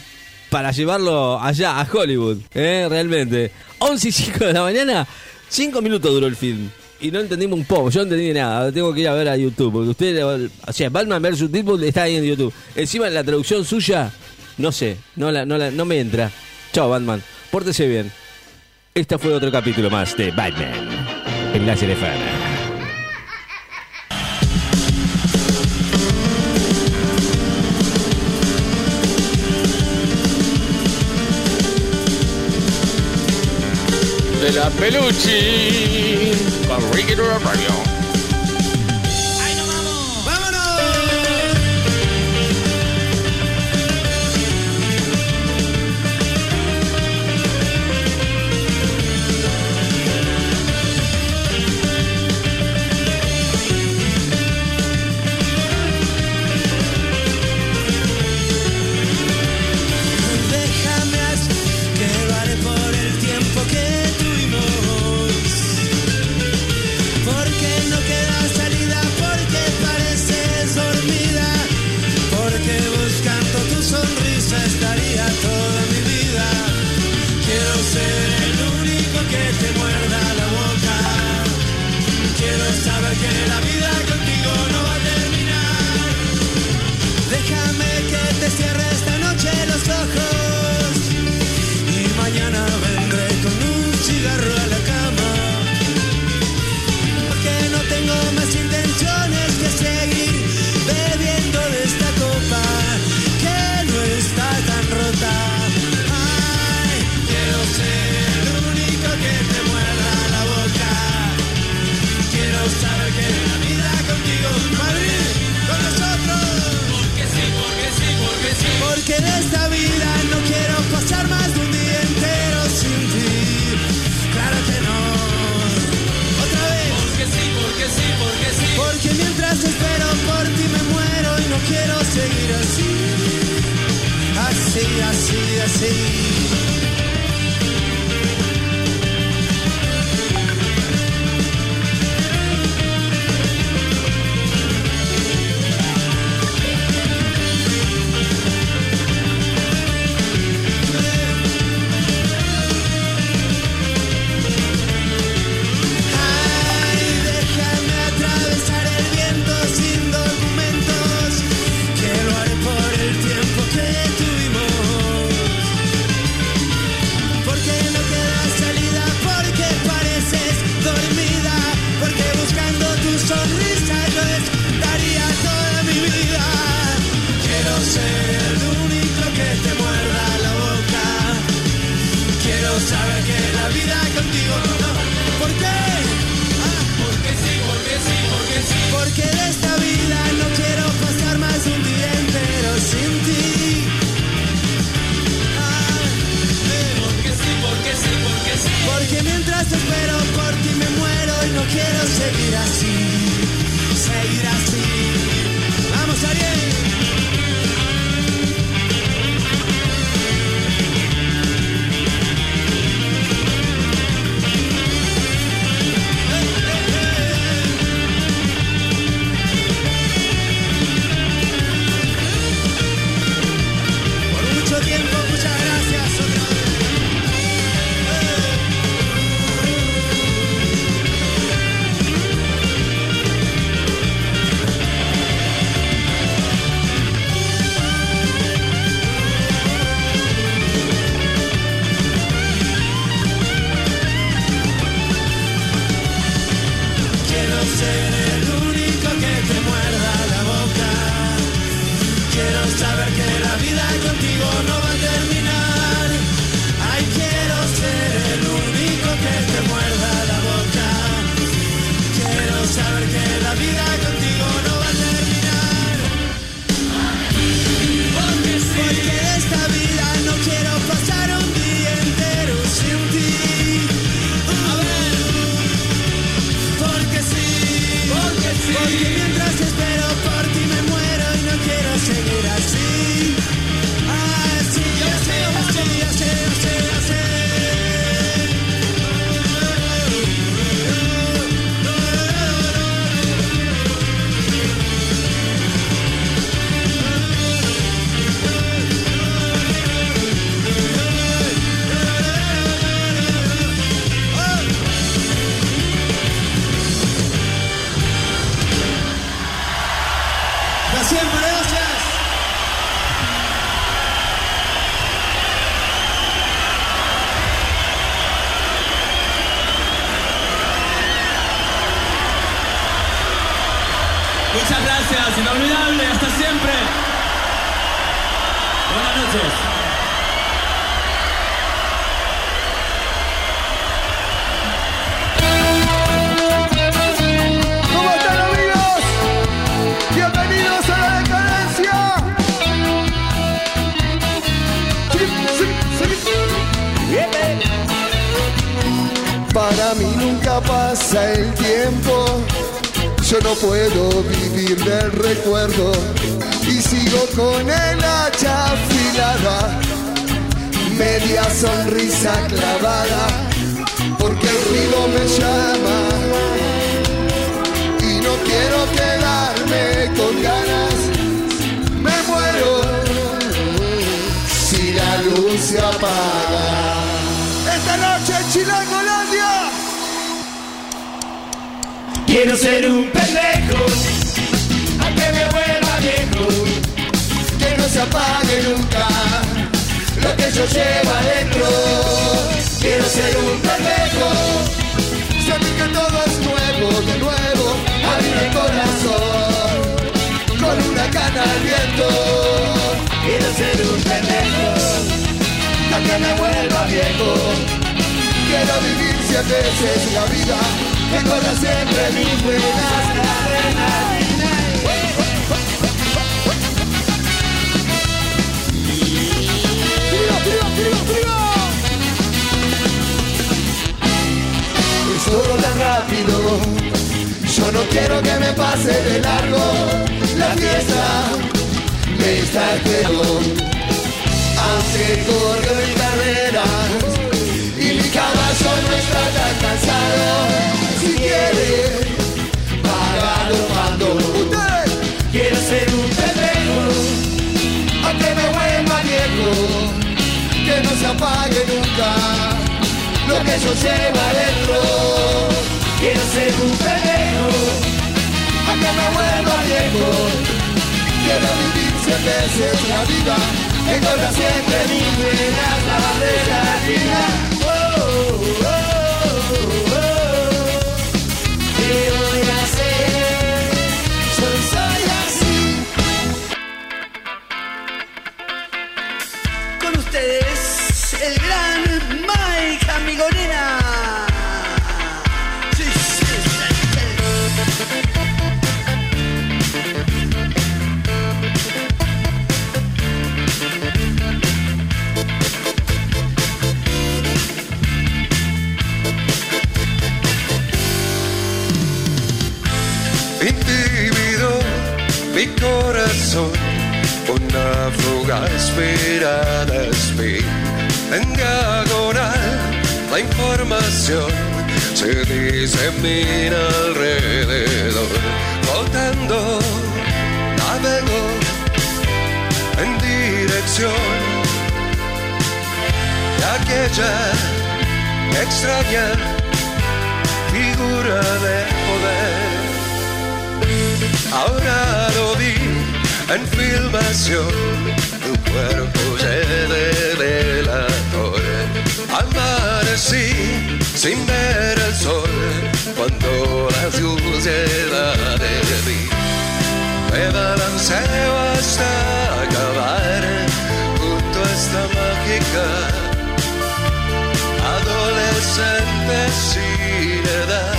para llevarlo allá, a Hollywood. ¿eh? Realmente. 11 y 5 de la mañana, 5 minutos duró el film. Y no entendimos un poco, yo no entendí nada. Tengo que ir a ver a YouTube. Porque usted, o sea, Batman vs. Deadpool está ahí en YouTube. Encima la traducción suya, no sé, no, la, no, la, no me entra. Chao, Batman. Pórtese bien. Este fue otro capítulo más de Batman en Láser FM. De la Pelucci. Con Ricky Radio. Para mí nunca pasa el tiempo, yo no puedo vivir del recuerdo y sigo con el hacha afilada, media sonrisa clavada, porque el ruido me llama y no quiero quedarme con ganas. Me muero si la luz se apaga. Chilangolandia. Quiero ser un pendejo, a que me vuelva viejo, que no se apague nunca lo que yo llevo adentro. Quiero ser un pendejo, sentir que todo es nuevo, de nuevo, abrir el corazón con una cana al viento. Quiero ser un pendejo, a que me vuelva viejo. Quiero vivir cien veces la vida, corra siempre mis venas. ¡Frío, frío, frío, frío! Es todo tan rápido, yo no quiero que me pase de largo la fiesta. Me está quedo aunque corro en carreras y mi caballo no está tan cansado. Si quiere pagar cuando quiero ser un pendejo, aunque me vuelva viejo, que no se apague nunca lo que yo llevo adentro. Quiero ser un pendejo, aunque me vuelva viejo, quiero vivir cien veces la vida. Corra siempre mis venas la latina. Oh, oh, oh, oh. Fugaz mirada espía. En diagonal, la información se disemina alrededor. Flotando, navego en dirección de aquella extraña figura de poder. Ahora lo vi en filmación, cuerpo lleno de la. Amanecí sin ver el sol cuando la suciedad de mí. Me balanceo hasta acabar junto a esta mágica adolescente sin edad.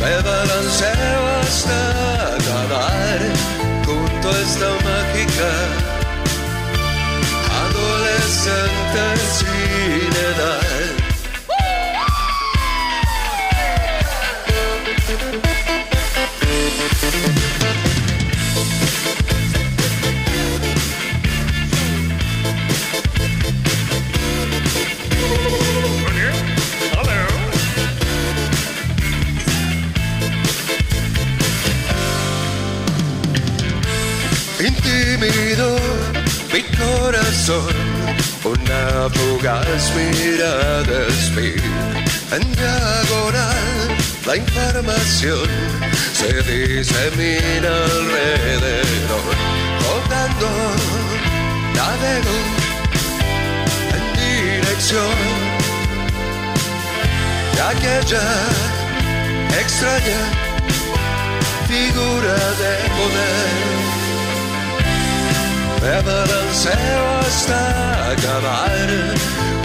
Me balanceo hasta acabar junto a esta mágica adolescente sin edad. Corazón, una fugaz mirada espía. En diagonal, la información se disemina alrededor. Rodando, navego en dirección de aquella extraña figura de poder. Me balanceo hasta acabar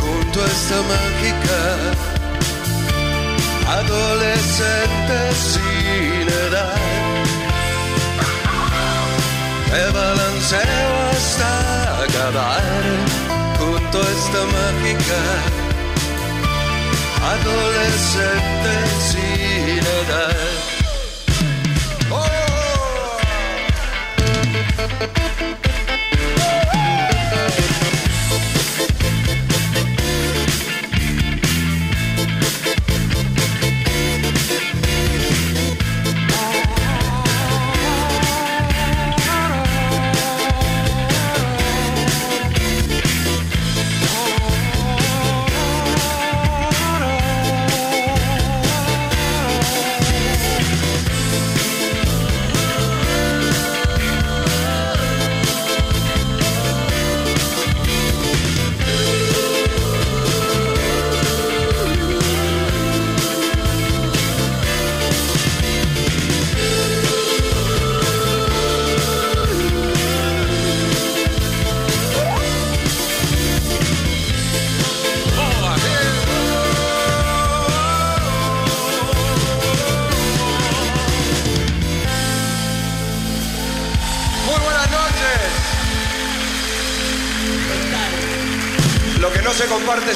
junto a esta mágica adolescente sin edad. Me balanceo hasta acabar junto a esta mágica adolescente sin edad.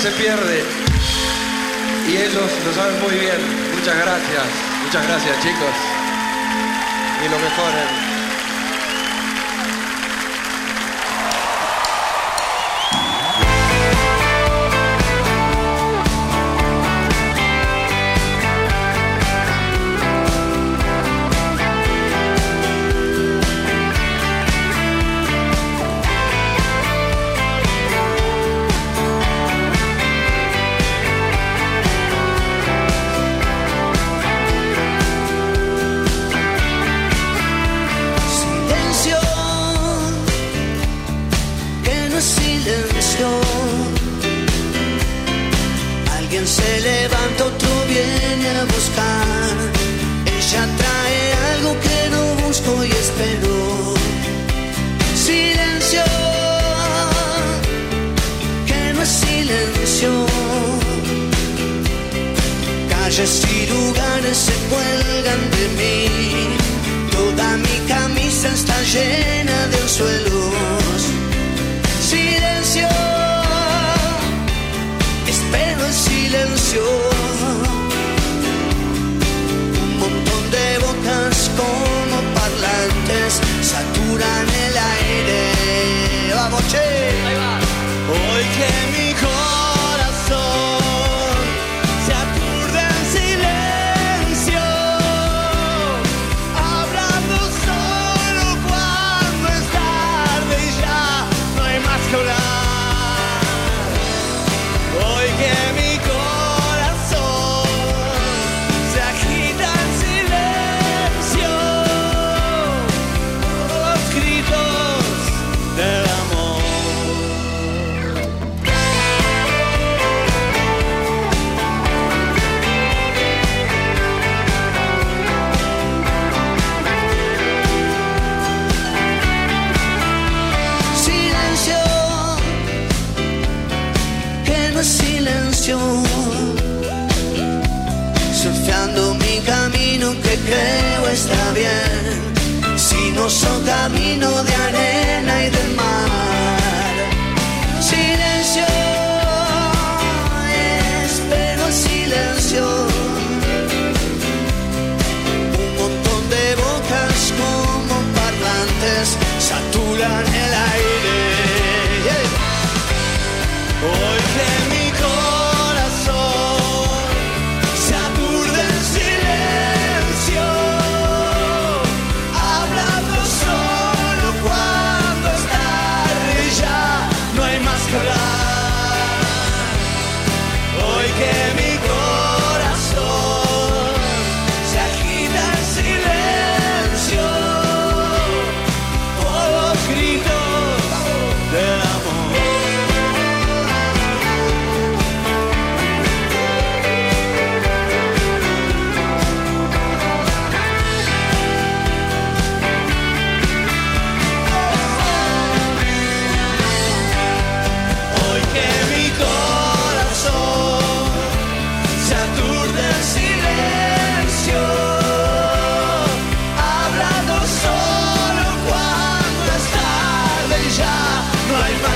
Se pierde.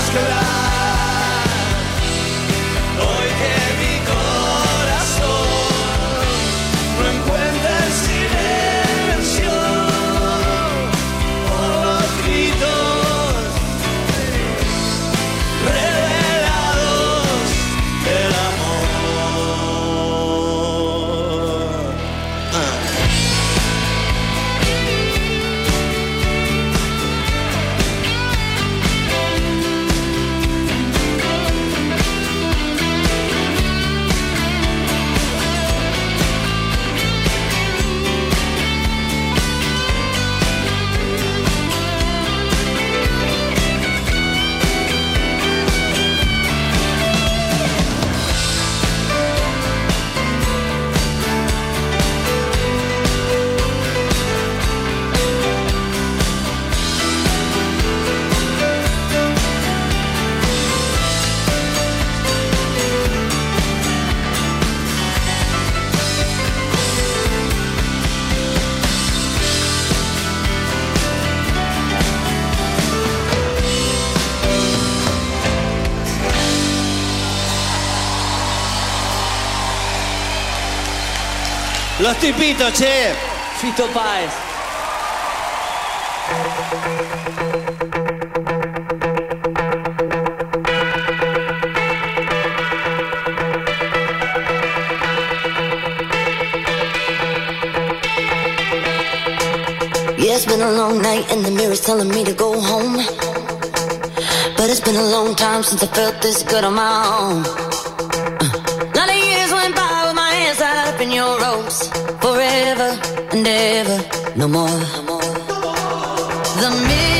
escalar. Tutti Pito c'è! Fito Paez. Yeah, it's been a long night and the mirror's telling me to go home. But it's been a long time since I felt this good on my own. Uh. Lot of years went by with my hands tied up in your ropes forever and ever, no more. The minute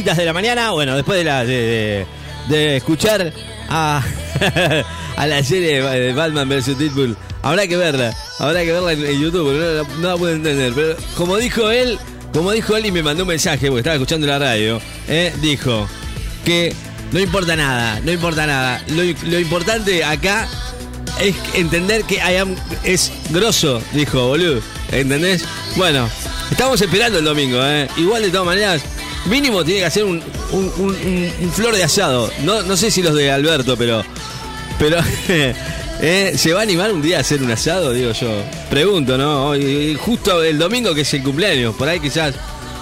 de la mañana. Bueno, después de, la, de, escuchar a, la serie de Batman vs. Deadpool, habrá que verla. Habrá que verla en, YouTube, no, la- puedo entender. Pero como dijo él, como dijo él y me mandó un mensaje, porque estaba escuchando la radio, eh, dijo que no importa nada, no importa nada. Lo, importante acá es entender que I es grosso, dijo, boludo. ¿Entendés? Bueno, estamos esperando el domingo, ¿eh? Igual de todas maneras, mínimo tiene que hacer un, un- flor de asado. No, no sé si los de Alberto, pero. Pero. ¿eh? ¿Se va a animar un día a hacer un asado? Digo yo. Pregunto, ¿no? Y- y justo el domingo que es el cumpleaños, por ahí quizás.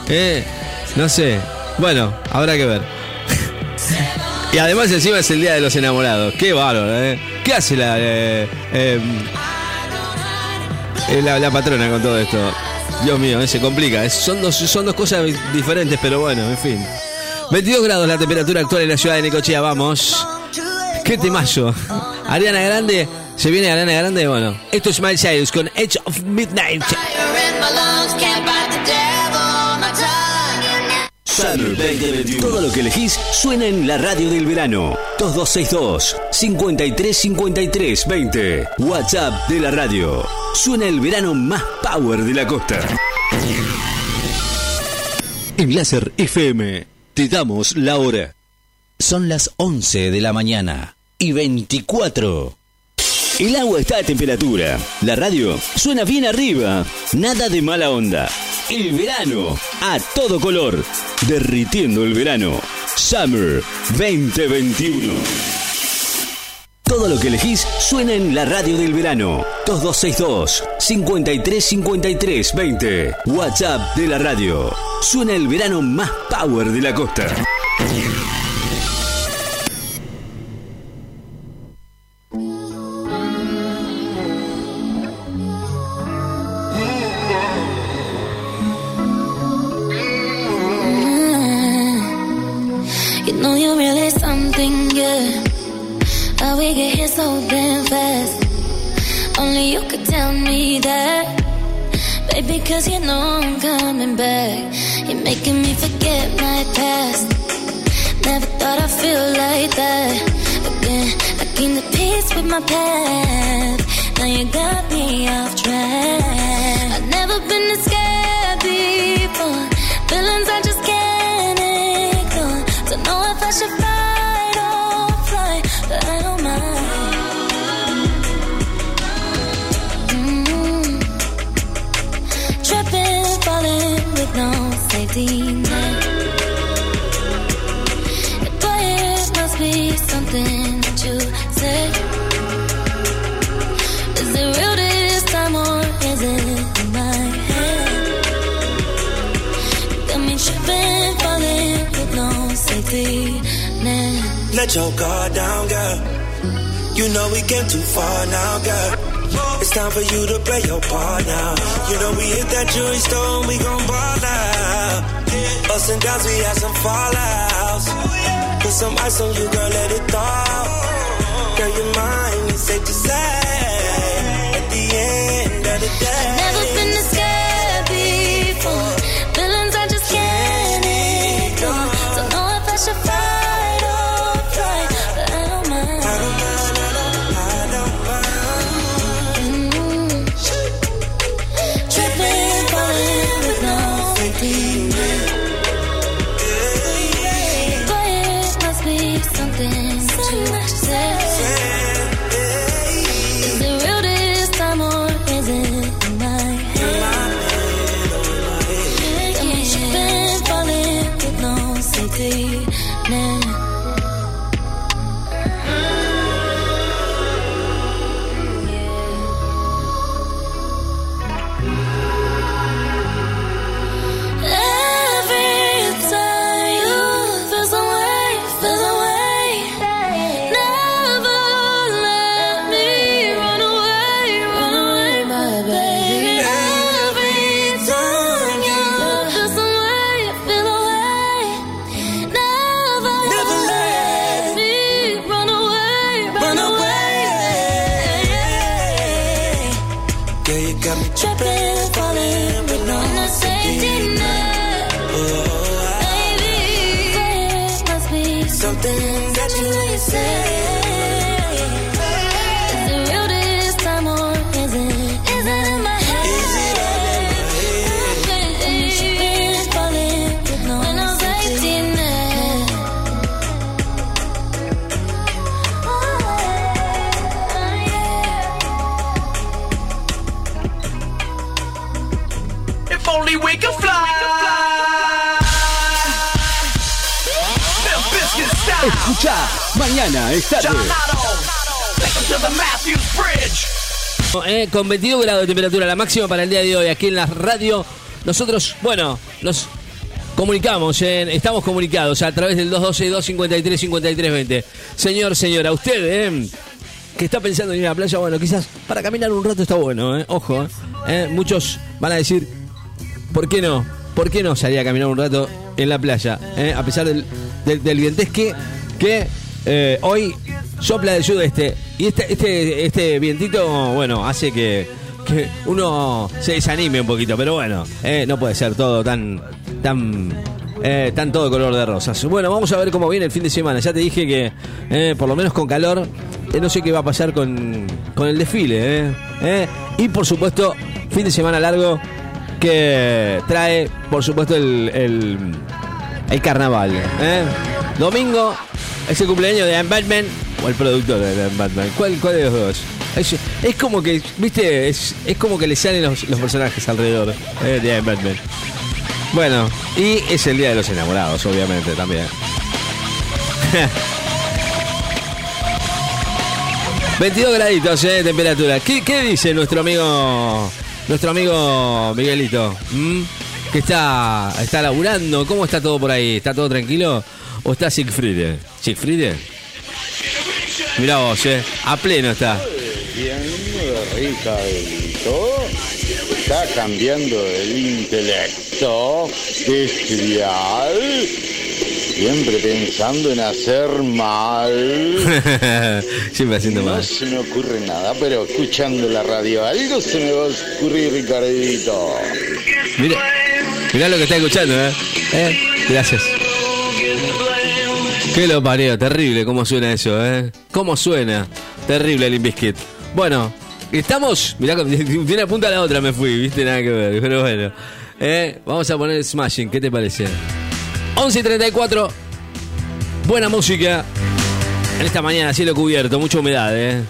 ¿eh? No sé. Bueno, habrá que ver. Y además encima es el día de los enamorados. Qué bárbaro, ¿eh? ¿Qué hace la, eh, eh, eh, la, la patrona con todo esto? Dios mío, eh, se complica. Son, dos, son dos cosas diferentes, pero bueno, en fin. 22 grados la temperatura actual en la ciudad de Necochea, vamos. Qué temazo. Ariana Grande, se viene Ariana Grande, bueno. Esto es Miles Cyrus con Edge of Midnight. Tongue. Summer 2021. Todo lo que elegís suena en la radio del verano. 2262 5353 20. WhatsApp de la radio. Suena el verano más power de la costa. En Láser FM te damos la hora. Son las 11 de la mañana y 24. El agua está a temperatura. La radio suena bien arriba. Nada de mala onda. El verano a todo color. Derritiendo el verano. Summer 2021. Todo lo que elegís suena en la radio del verano. 2262 5353 20. WhatsApp de la radio. Suena el verano más power de la costa. Con 22 grados de temperatura, la máxima para el día de hoy aquí en la radio. Nosotros, bueno, nos comunicamos, estamos comunicados a través del 212-253-5320. Señor, señora, usted, eh, que está pensando en ir a la playa, bueno, quizás para caminar un rato está bueno, eh, ojo. eh. Muchos van a decir, ¿por qué no? ¿Por qué no salir a caminar un rato en la playa? A pesar del, del, del vientesque que eh, hoy sopla del sudeste. Y este, este, este vientito, bueno, hace que, que uno se desanime un poquito. Pero bueno, eh, no puede ser todo tan, tan, eh, tan todo color de rosas. Bueno, vamos a ver cómo viene el fin de semana. Ya te dije que, eh, por lo menos con calor, no sé qué va a pasar con, con el desfile. Y por supuesto, fin de semana largo que trae, por supuesto, el, el, carnaval. Domingo es el cumpleaños de Batman o el productor de Batman. ¿Cuál, cuál de los dos? Es, es como que, viste, es, como que le salen los, personajes alrededor eh, de Batman. Bueno, y es el día de los enamorados, obviamente, también. 22 graditos eh, de temperatura. ¿Qué, qué dice nuestro amigo nuestro amigo Miguelito? ¿Mm? Que está, está laburando. ¿Cómo está todo por ahí? ¿Está todo tranquilo? ¿O está Siegfried? ¿Siegfried? Mirá vos, eh. A pleno está. Está cambiando el intelecto de estudiar. Siempre pensando en hacer mal. Siempre haciendo No mal. se me ocurre nada, pero escuchando la radio algo se me va a ocurrir, Ricardito. Mira, mirá lo que está escuchando, ¿eh? ¿Eh? Gracias. Qué lo pareo, terrible cómo suena eso, ¿eh? ¿Cómo suena? Terrible el Biscuit. Bueno, estamos. Mirá, de una punta a la otra me fui, viste, nada que ver, pero bueno. ¿Eh? Vamos a poner Smashing, ¿qué te parece? 11 y 34. Buena música. En esta mañana, cielo cubierto, mucha humedad, ¿eh?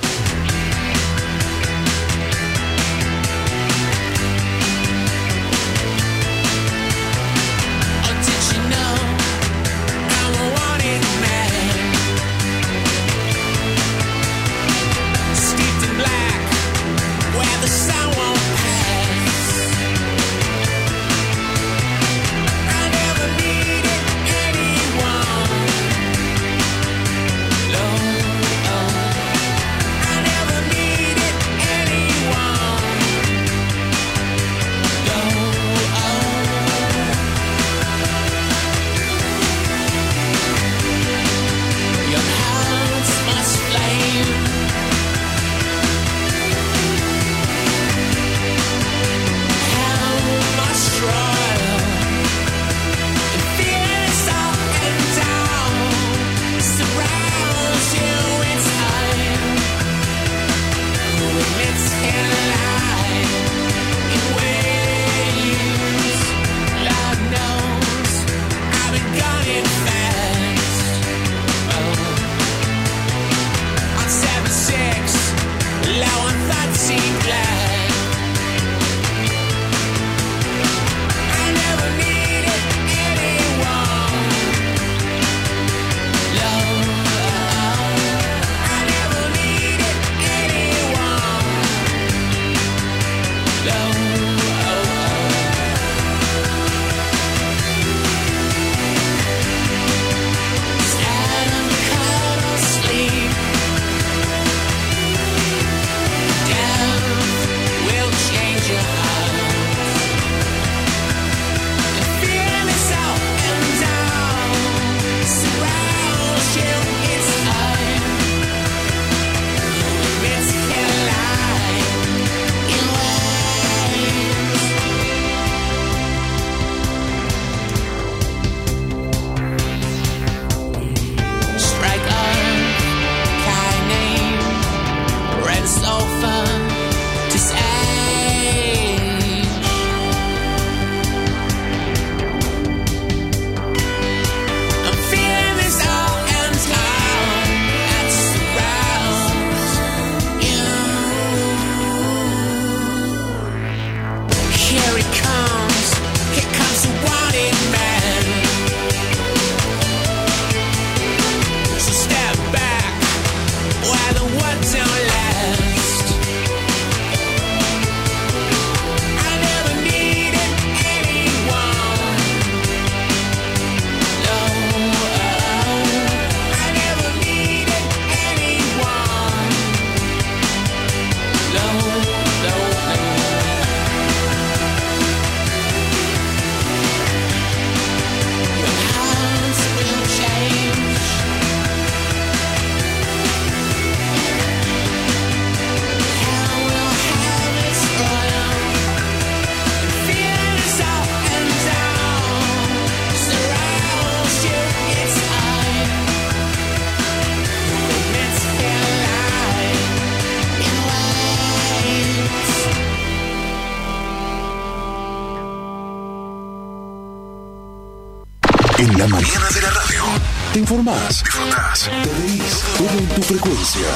Frecuencia.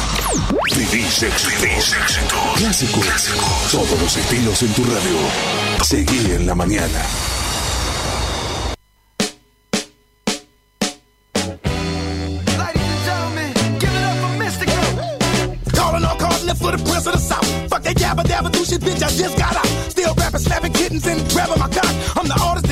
Vivís éxitos. Vivís. Todos los estilos en tu radio. Seguí en la mañana. Fuck bitch. I just got out. Still rapping, kittens and grabbing my cock. I'm the artist,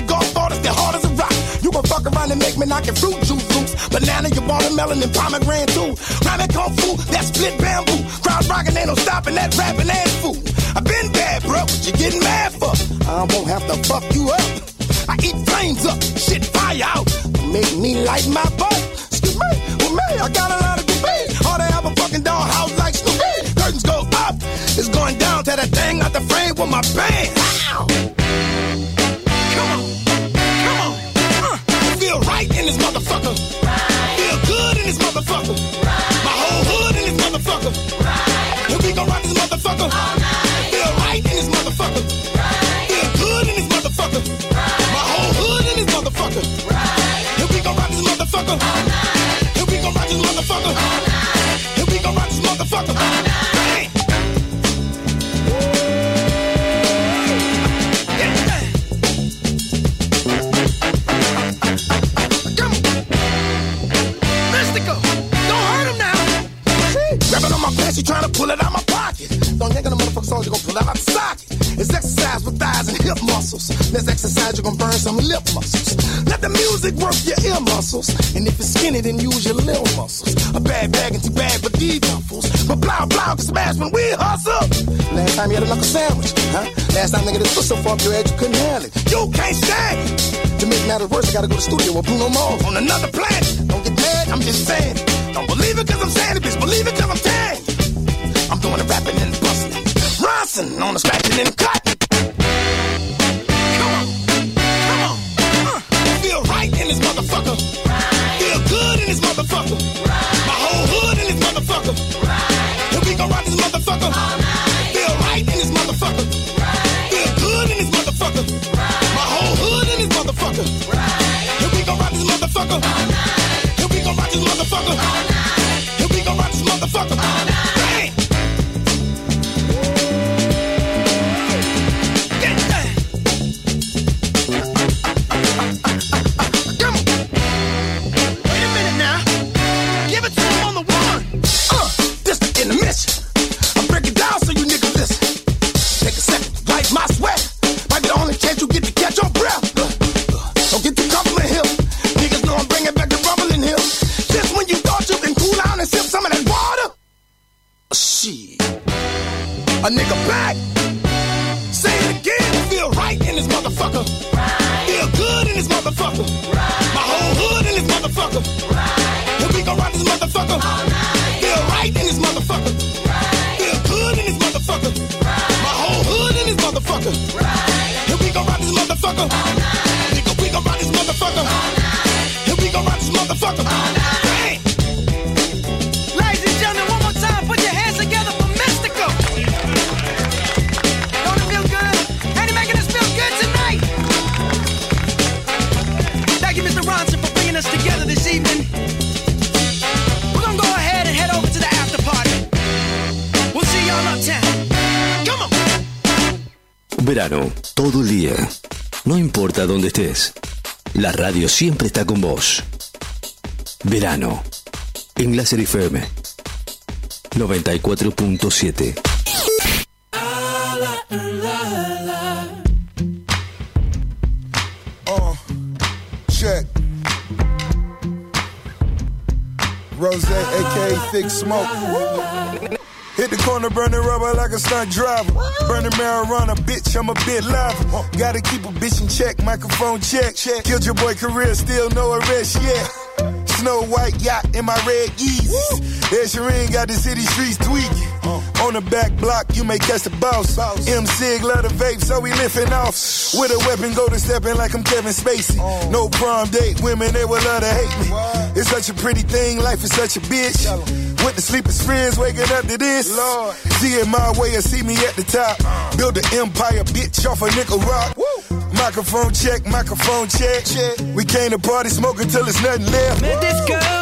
around and make me knock your fruit juice loose. Banana, your watermelon, and pomegranate too. Rhyming kung fu, that split bamboo. Crowd rocking, ain't no stopping that rapping ass fool. I been bad, bro. What you getting mad for? I won't have to fuck you up. I eat flames up, shit fire out. Make me light my butt. Excuse me, with me, I got a lot of debate. All they have a fucking dollhouse like Snoopy. Curtains go up, it's going down to that thing out the frame with my band. Music work your ear muscles. And if it's skinny, then use your little muscles. A bad bag and too bad for these muscles. But blah blah can smash when we hustle. Last time you had a knuckle sandwich, huh? Last time nigga this was so far up your head you couldn't handle it. You can't stand it. To make matters worse, I gotta go to the studio with Bruno Mars on another planet. Don't get mad, I'm just saying. it. Don't believe it cause I'm saying it, bitch. Believe it cause I'm saying it. I'm doing the rapping and busting. Ronson on the scratching and cutting. Todo el día. No importa dónde estés. La radio siempre está con vos. Verano. En Láser FM. 94.7. Uh, check. Rose, aka Thick Smoke. Hit the burning rubber like a stunt driver. Burning marijuana, bitch, I'm a bit live. Gotta keep a bitch in check, microphone check. check. Killed your boy career, still no arrest yet. Snow white yacht in my red Yeezys. Ed Sheeran got the city streets tweaking. On the back block, you may catch the boss. M Sig love the vape, so we lifting off. With a weapon, go to stepping like I'm Kevin Spacey. No prom date, women they would love to hate me. It's such a pretty thing, life is such a bitch. With the sleepers friends waking up to this. See it my way or see me at the top. Build an empire, bitch, off a nickel rock. Microphone check, microphone check. check. We came to party smoking till there's nothing left. Met this girl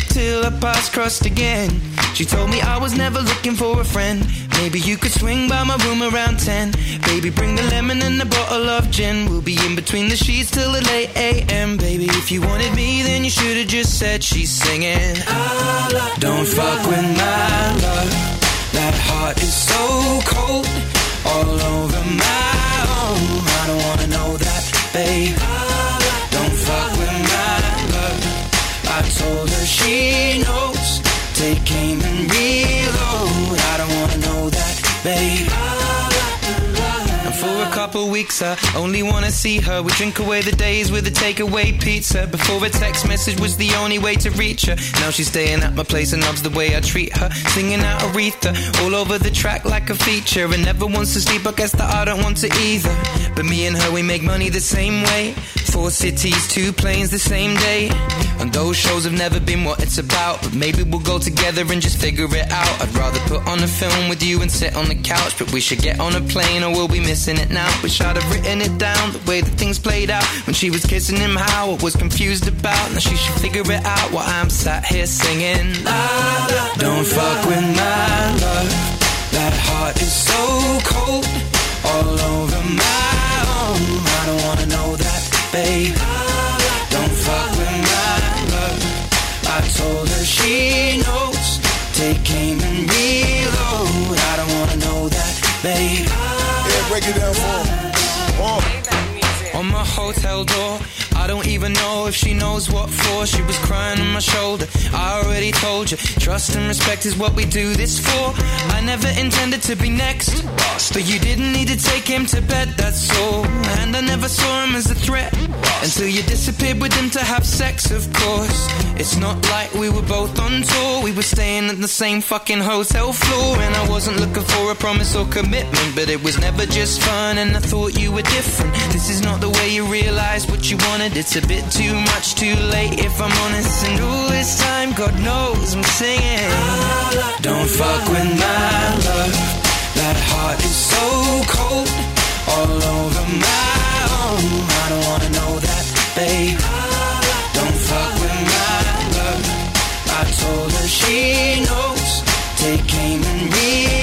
until our paths crossed again. She told me I was never looking for a friend. Maybe you could swing by my room around 10. Baby, bring the lemon and a bottle of gin. We'll be in between the sheets till the late AM. Baby, if you wanted me, then you should have just said she's singing. Don't fuck with my love. That heart is so cold. All over my own. I don't wanna know that, babe. Weeks, I only wanna see her. We drink away the days with a takeaway pizza. Before a text message was the only way to reach her. Now she's staying at my place and loves the way I treat her. Singing out Aretha all over the track like a feature. And never wants to sleep, I guess that I don't want to either. But me and her, we make money the same way. Four cities, two planes the same day. And those shows have never been what it's about. But maybe we'll go together and just figure it out. I'd rather put on a film with you and sit on the couch. But we should get on a plane or we'll be missing it now. Wish I'd have written it down the way that things played out. When she was kissing him, how I was confused about. Now she should figure it out while I'm sat here singing. La, la. Don't fuck with my love. That heart is so cold. All over my own. I don't wanna know that, babe. Don't fuck with my love. I told her she knows. Take aim and reload. I don't wanna know that, babe. Yeah, break it down for him. On my hotel door, I don't even know if she knows what for. She was crying on my shoulder. I already told you, trust and respect is what we do this for. I never intended to be next, but you didn't need to take him to bed, that's all. And I never saw him as a threat until you disappeared with him to have sex, of course. It's not like we were both on tour, we were staying at the same fucking hotel floor. And I wasn't looking for a promise or commitment, but it was never just fun, and I thought you were different. This is not the way you realize what you wanted. It's a bit too much, too late, if I'm honest. And all this time, God knows I'm singing. Don't fuck with my love. That heart is so cold, all over my own. I don't wanna know that, babe. Don't fuck with my love. I told her she knows. Take aim and reload.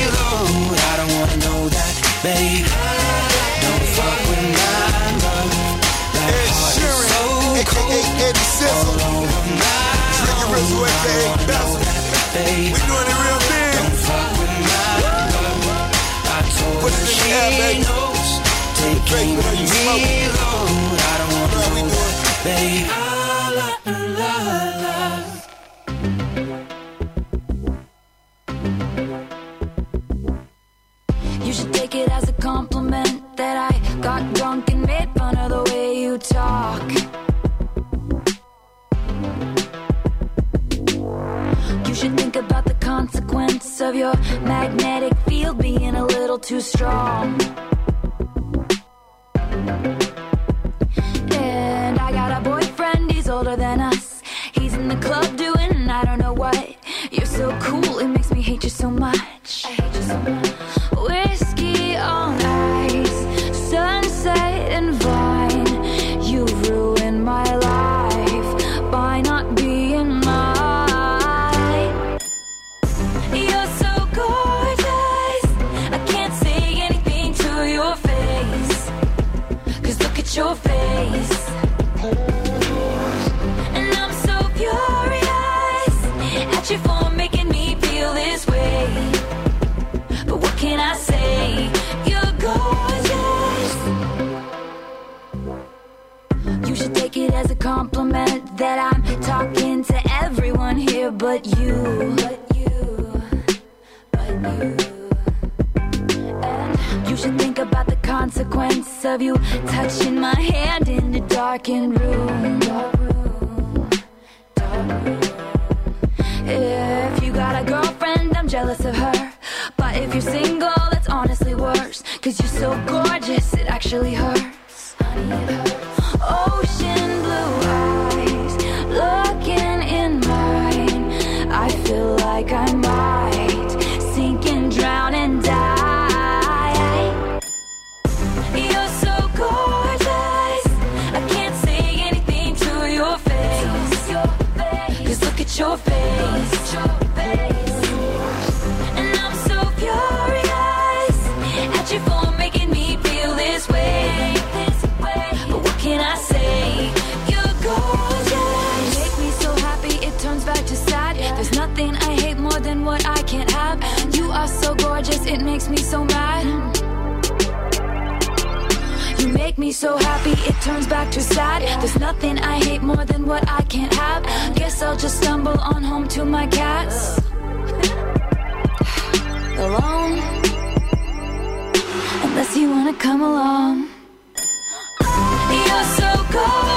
Of your magnetic field being a little too strong. And I got a boyfriend, he's older than us. He's in the club doing I don't know what. You're so cool, it makes me hate you so much. I hate you so much. Your face. And I'm so furious at you for making me feel this way. But what can I say? You're gorgeous. You should take it as a compliment that I'm talking to everyone here but you. But you. But you think about the consequence of you touching my hand in a darkened room. If you got a girlfriend, I'm jealous of her. But if you're single, it's honestly worse. Cause you're so gorgeous, it actually hurts. Honey, it hurts. your face. And I'm so furious at you for making me feel this way. But what can I say? You're gorgeous. You make me so happy it turns back to sad. There's nothing I hate more than what I can't have. You are so gorgeous it makes me so mad make me so happy it turns back to sad. There's nothing I hate more than what I can't have. Guess I'll just stumble on home to my cats. Alone. Unless you wanna come along. You're so cold.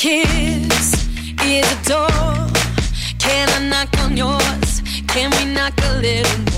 kiss is a door. Can I knock on yours? Can we knock a little?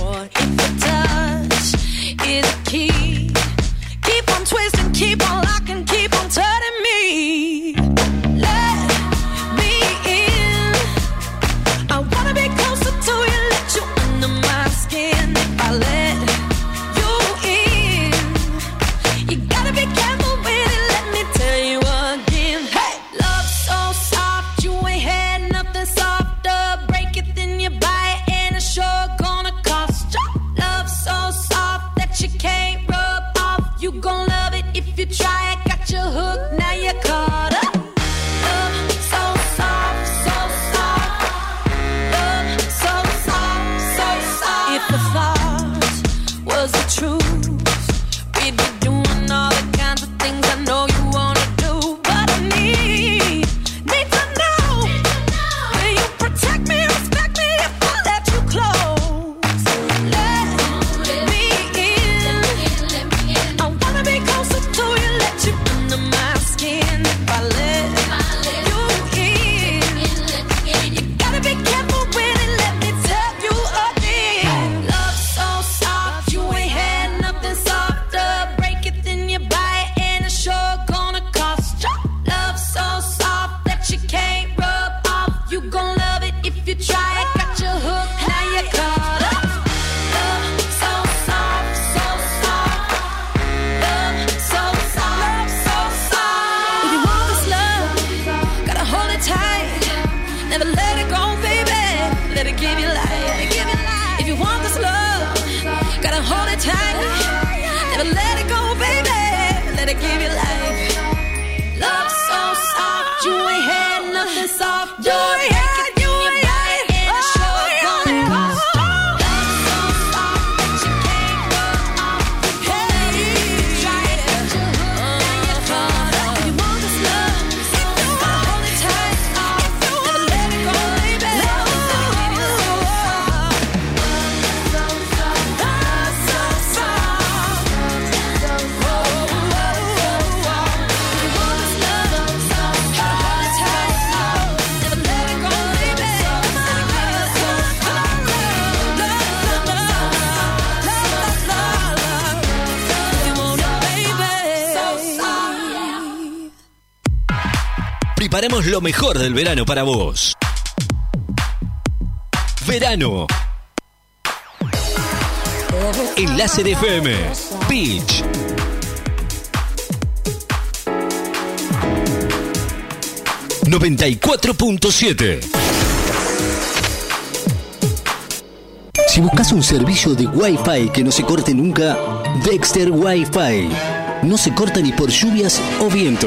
preparamos lo mejor del verano para vos. Verano. Enlace de FM. Beach. ...94.7... Si buscas un servicio de Wi-Fi que no se corte nunca... ...Dexter Wi-Fi... ...no se corta ni por lluvias o viento...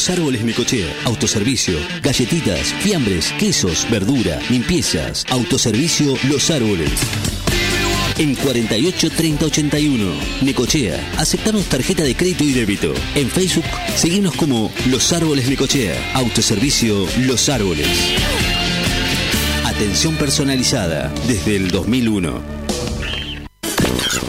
Los árboles Necochea, autoservicio, galletitas, fiambres, quesos, verdura, limpiezas, autoservicio Los Árboles. En 48 30 81, Necochea, aceptamos tarjeta de crédito y débito. En Facebook, seguimos como Los Árboles Necochea, autoservicio Los Árboles. Atención personalizada desde el 2001.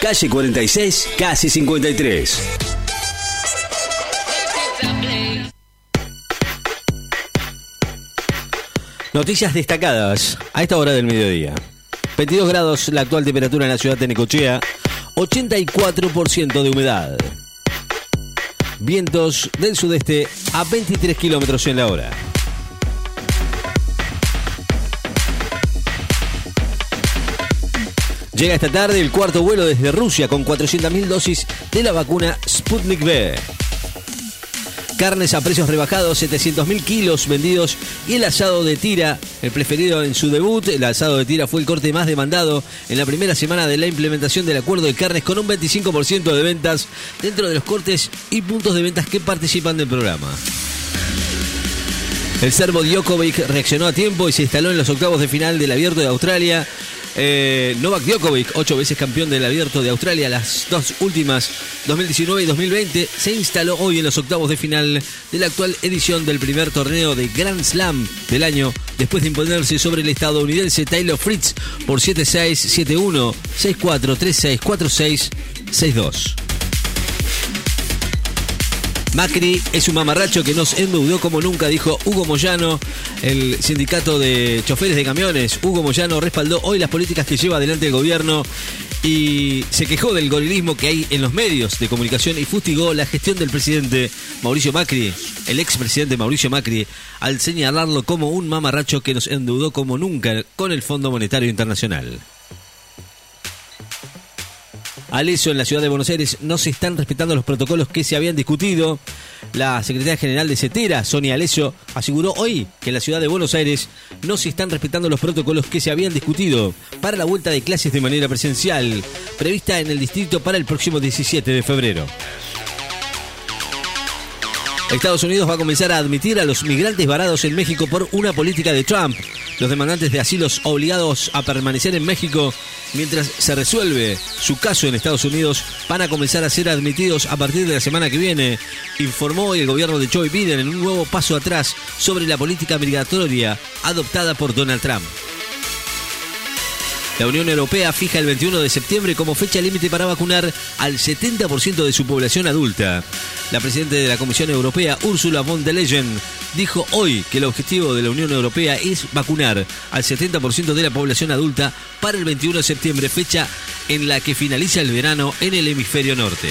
calle 46, casi 53. Noticias destacadas a esta hora del mediodía. 22 grados la actual temperatura en la ciudad de Necochea, 84% de humedad. Vientos del sudeste a 23 kilómetros en la hora. Llega esta tarde el cuarto vuelo desde Rusia con 400.000 dosis de la vacuna Sputnik V. Carnes a precios rebajados, 700.000 kilos vendidos y el asado de tira, el preferido en su debut. El asado de tira fue el corte más demandado en la primera semana de la implementación del acuerdo de carnes con un 25% de ventas dentro de los cortes y puntos de ventas que participan del programa. El serbo Djokovic reaccionó a tiempo y se instaló en los octavos de final del Abierto de Australia. Eh, Novak Djokovic, ocho veces campeón del Abierto de Australia, las dos últimas, 2019 y 2020, se instaló hoy en los octavos de final de la actual edición del primer torneo de Grand Slam del año, después de imponerse sobre el estadounidense Taylor Fritz por 7-6, 7-1, 6-4, 3-6, 4-6, 6-2. Macri es un mamarracho que nos endeudó como nunca, dijo Hugo Moyano, el sindicato de choferes de camiones. Hugo Moyano respaldó hoy las políticas que lleva adelante el gobierno y se quejó del gorilismo que hay en los medios de comunicación y fustigó la gestión del presidente Mauricio Macri, el expresidente Mauricio Macri, al señalarlo como un mamarracho que nos endeudó como nunca con el Fondo Monetario Internacional. Alesio en la ciudad de Buenos Aires no se están respetando los protocolos que se habían discutido. La secretaria general de CETERA, Sonia Alesio, aseguró hoy que en la ciudad de Buenos Aires no se están respetando los protocolos que se habían discutido para la vuelta de clases de manera presencial, prevista en el distrito para el próximo 17 de febrero. Estados Unidos va a comenzar a admitir a los migrantes varados en México por una política de Trump. Los demandantes de asilos obligados a permanecer en México mientras se resuelve su caso en Estados Unidos van a comenzar a ser admitidos a partir de la semana que viene, informó el gobierno de Joe Biden en un nuevo paso atrás sobre la política migratoria adoptada por Donald Trump. La Unión Europea fija el 21 de septiembre como fecha límite para vacunar al 70% de su población adulta. La presidenta de la Comisión Europea, Ursula von der Leyen, dijo hoy que el objetivo de la Unión Europea es vacunar al 70% de la población adulta para el 21 de septiembre, fecha en la que finaliza el verano en el hemisferio norte.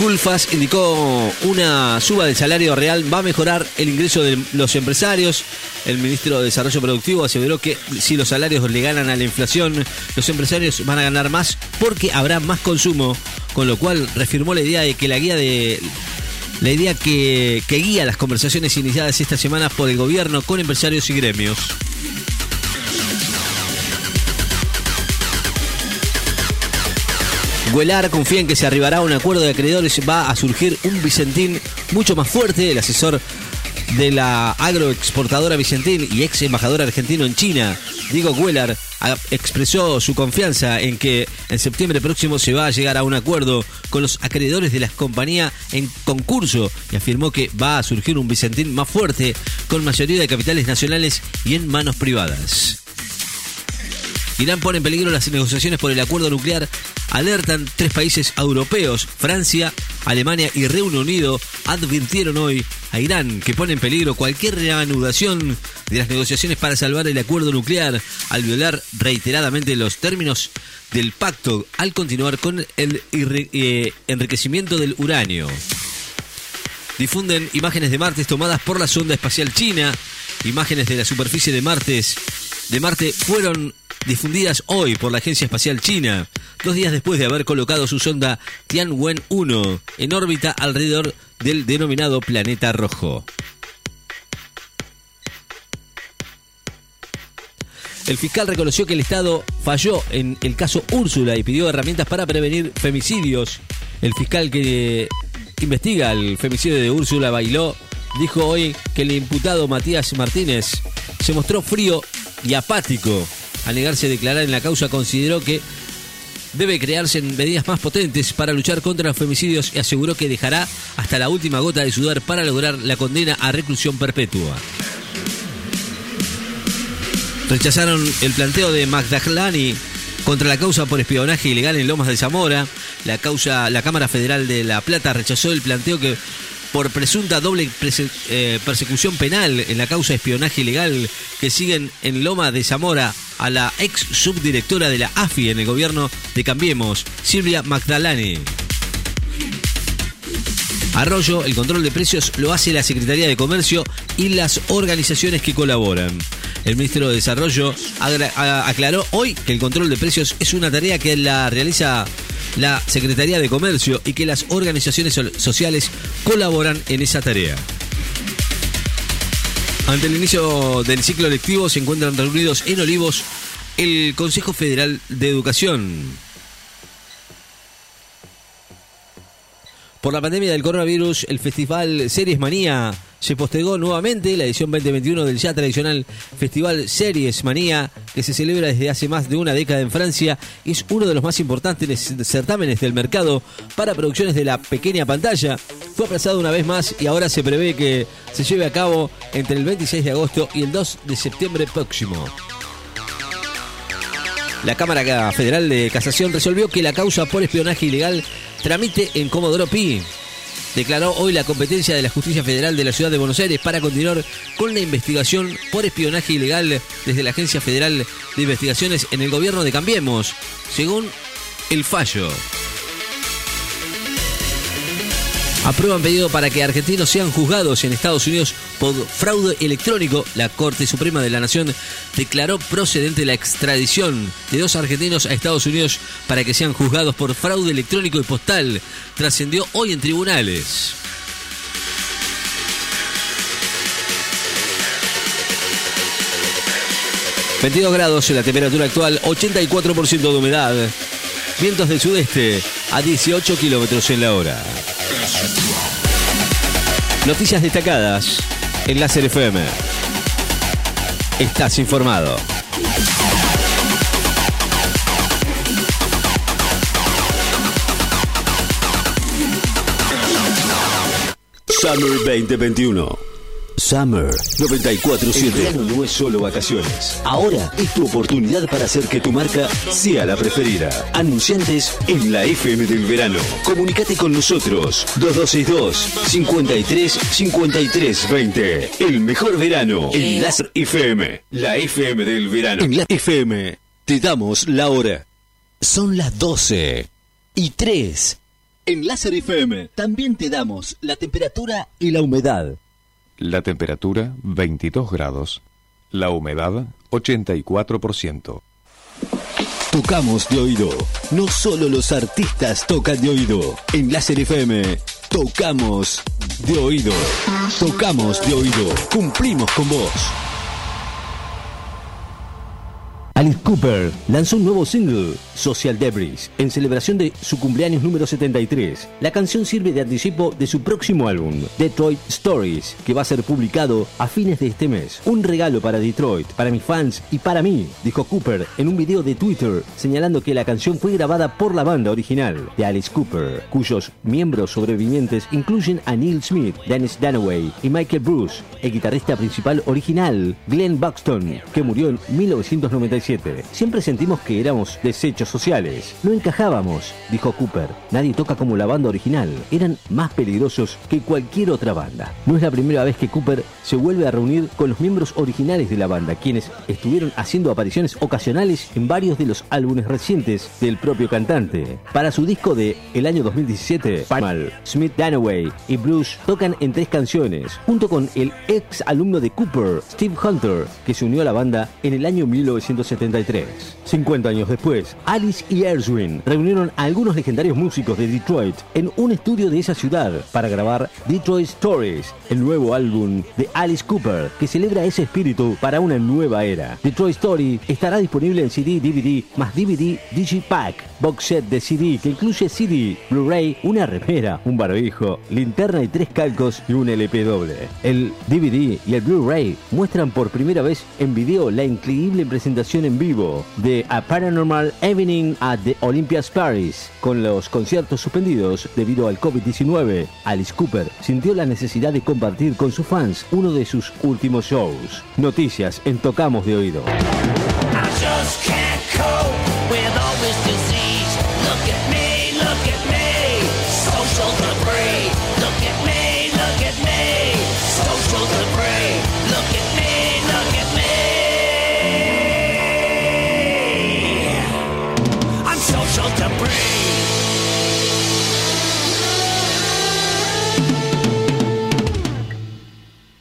Culfas indicó una suba del salario real va a mejorar el ingreso de los empresarios. El ministro de Desarrollo Productivo aseveró que si los salarios le ganan a la inflación, los empresarios van a ganar más porque habrá más consumo, con lo cual reafirmó la idea de que la guía de la idea que guía las conversaciones iniciadas esta semana por el gobierno con empresarios y gremios. Güelar confía en que se arribará a un acuerdo de acreedores. Va a surgir un Vicentín mucho más fuerte. El asesor de la agroexportadora Vicentín y ex embajador argentino en China, Diego a- expresó su confianza en que en septiembre próximo se va a llegar a un acuerdo con los acreedores de la compañía en concurso y afirmó que va a surgir un Vicentín más fuerte con mayoría de capitales nacionales y en manos privadas. Irán pone en peligro las negociaciones por el acuerdo nuclear. Alertan tres países europeos, Francia, Alemania y Reino Unido, advirtieron hoy a Irán que pone en peligro cualquier reanudación de las negociaciones para salvar el acuerdo nuclear al violar reiteradamente los términos del pacto al continuar con el eh, enriquecimiento del uranio. Difunden imágenes de Marte tomadas por la sonda espacial china. Imágenes de la superficie de Martes de Marte fueron difundidas hoy por la Agencia Espacial China, dos días después de haber colocado su sonda Tianwen-1 en órbita alrededor del denominado planeta rojo. El fiscal reconoció que el Estado falló en el caso Úrsula y pidió herramientas para prevenir femicidios. El fiscal que investiga el femicidio de Úrsula Bailó dijo hoy que el imputado Matías Martínez se mostró frío y apático. Al negarse a declarar en la causa, consideró que debe crearse medidas más potentes para luchar contra los femicidios y aseguró que dejará hasta la última gota de sudor para lograr la condena a reclusión perpetua. Rechazaron el planteo de Magdalani contra la causa por espionaje ilegal en Lomas de Zamora. La causa, la Cámara Federal de La Plata rechazó el planteo que por presunta doble eh, persecución penal en la causa de espionaje ilegal que siguen en Loma de Zamora a la ex subdirectora de la AFI en el gobierno de Cambiemos, Silvia Magdalani. Arroyo, el control de precios lo hace la Secretaría de Comercio y las organizaciones que colaboran. El ministro de Desarrollo aclaró hoy que el control de precios es una tarea que la realiza la Secretaría de Comercio y que las organizaciones so- sociales colaboran en esa tarea. Ante el inicio del ciclo lectivo se encuentran reunidos en Olivos el Consejo Federal de Educación. Por la pandemia del coronavirus, el festival Series Manía se postergó nuevamente. La edición 2021 del ya tradicional Festival Series Manía, que se celebra desde hace más de una década en Francia, es uno de los más importantes certámenes del mercado para producciones de la pequeña pantalla. Fue aplazado una vez más y ahora se prevé que se lleve a cabo entre el 26 de agosto y el 2 de septiembre próximo. La Cámara Federal de Casación resolvió que la causa por espionaje ilegal tramite en Comodoro Pi. Declaró hoy la competencia de la Justicia Federal de la Ciudad de Buenos Aires para continuar con la investigación por espionaje ilegal desde la Agencia Federal de Investigaciones en el gobierno de Cambiemos, según el fallo. Aprueban pedido para que argentinos sean juzgados en Estados Unidos por fraude electrónico. La Corte Suprema de la Nación declaró procedente la extradición de dos argentinos a Estados Unidos para que sean juzgados por fraude electrónico y postal. Trascendió hoy en tribunales. ...22 grados en la temperatura actual, 84% de humedad... ...vientos del sudeste a 18 kilómetros en la hora... Noticias destacadas en Láser FM. Estás informado. Summer 2021. Summer 947. El verano no es solo vacaciones. Ahora es tu oportunidad para hacer que tu marca sea la preferida. Anunciantes en la FM del verano. Comunicate con nosotros. 2262 53 53 20. El mejor verano en Láser FM. La FM del verano. En la FM te damos la hora. Son las 12 y 3. En Láser FM también te damos la temperatura y la humedad. La temperatura 22 grados. La humedad 84%. Tocamos de oído. No solo los artistas tocan de oído. En Láser FM, tocamos de oído. Tocamos de oído. Cumplimos con vos. Alice Cooper lanzó un nuevo single, Social Debris, en celebración de su cumpleaños número 73. La canción sirve de anticipo de su próximo álbum, Detroit Stories, que va a ser publicado a fines de este mes. Un regalo para Detroit, para mis fans y para mí, dijo Cooper en un video de Twitter, señalando que la canción fue grabada por la banda original de Alice Cooper, cuyos miembros sobrevivientes incluyen a Neil Smith, Dennis Dunaway y Michael Bruce, el guitarrista principal original, Glenn Buxton, que murió en 1997. Siempre sentimos que éramos desechos sociales. No encajábamos, dijo Cooper. Nadie toca como la banda original. Eran más peligrosos que cualquier otra banda. No es la primera vez que Cooper se vuelve a reunir con los miembros originales de la banda, quienes estuvieron haciendo apariciones ocasionales en varios de los álbumes recientes del propio cantante. Para su disco de el año 2017, Palmal, Smith Danaway y Bruce tocan en tres canciones, junto con el ex alumno de Cooper, Steve Hunter, que se unió a la banda en el año 1973. 50 años después, Alice y Erzwin reunieron a algunos legendarios músicos de Detroit en un estudio de esa ciudad para grabar Detroit Stories, el nuevo álbum de Alice Cooper que celebra ese espíritu para una nueva era. Detroit Story estará disponible en CD, DVD más DVD Digipack, box set de CD que incluye CD, Blu-ray, una remera, un barbijo, linterna y tres calcos y un LP doble. El DVD y el Blu-ray muestran por primera vez en video la increíble presentación en vivo de A Paranormal Evening at the Olympias Paris. Con los conciertos suspendidos debido al COVID-19, Alice Cooper sintió la necesidad de compartir con sus fans uno de sus últimos shows. Noticias en Tocamos de Oído.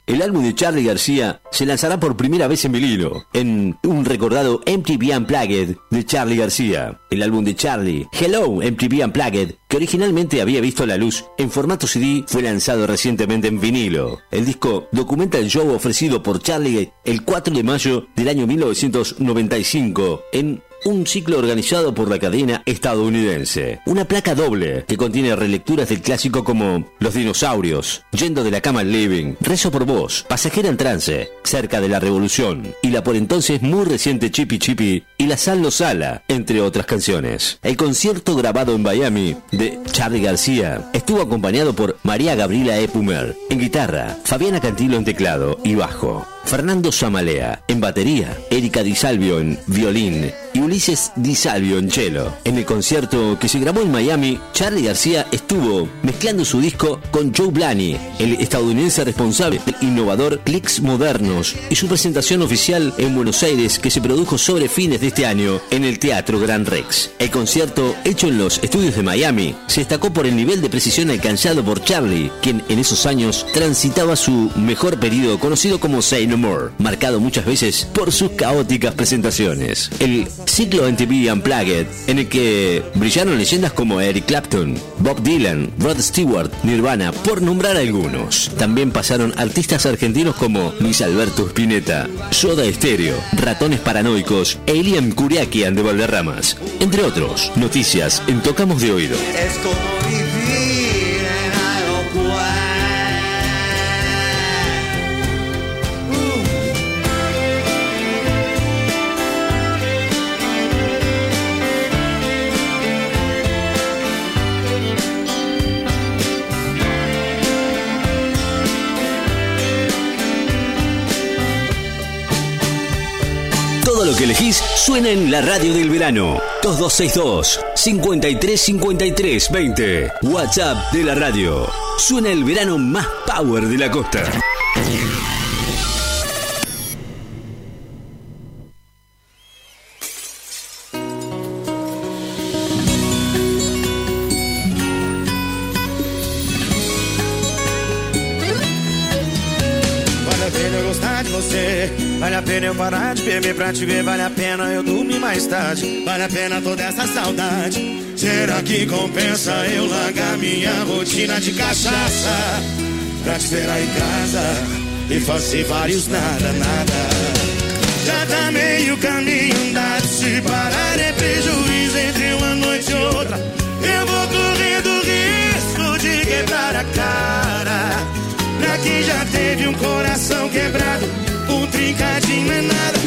El álbum de Charlie García se lanzará por primera vez en vinilo, en un recordado MTV Unplugged de Charlie García. El álbum de Charlie, Hello MTV Unplugged, que originalmente había visto la luz en formato CD, fue lanzado recientemente en vinilo. El disco documenta el show ofrecido por Charlie el 4 de mayo del año 1995 en un ciclo organizado por la cadena estadounidense. Una placa doble que contiene relecturas del clásico como Los dinosaurios, Yendo de la cama al living, Rezo por vos, Pasajera en trance, Cerca de la revolución y la por entonces muy reciente Chippy Chippy y La Sal no Sala, entre otras canciones. El concierto grabado en Miami de Charlie García estuvo acompañado por María Gabriela Epumer en guitarra, Fabiana Cantilo en teclado y bajo. Fernando Samalea en batería, Erika Di Salvio en violín y Ulises Di Salvio en cello. En el concierto que se grabó en Miami, Charlie García estuvo mezclando su disco con Joe Blaney, el estadounidense responsable del innovador Clicks Modernos, y su presentación oficial en Buenos Aires que se produjo sobre fines de este año en el Teatro Gran Rex. El concierto, hecho en los estudios de Miami, se destacó por el nivel de precisión alcanzado por Charlie, quien en esos años transitaba su mejor periodo conocido como Say No More, marcado muchas veces por sus caóticas presentaciones. El ciclo MTV Unplugged, en el que brillaron leyendas como Eric Clapton, Bob Dylan, Rod Stewart, Nirvana, por nombrar algunos. También pasaron artistas argentinos como Luis Alberto Spinetta, Soda Stereo, Ratones Paranoicos e Elian Curiaquian de Valderramas, entre otros. Noticias en Tocamos de Oído. Que elegís suena en la radio del verano. 2262 53 53 20. WhatsApp de la radio. Suena el verano más power de la costa. Beber pra te ver. Vale a pena eu dormir mais tarde. Vale a pena toda essa saudade. Será que compensa eu largar minha rotina de cachaça? Pra te aí em casa e fazer vários nada, nada. Já tá meio caminho andado. Se parar é prejuízo entre uma noite e outra. Eu vou correndo risco de quebrar a cara. Pra quem já teve um coração quebrado, um trincadinho é nada.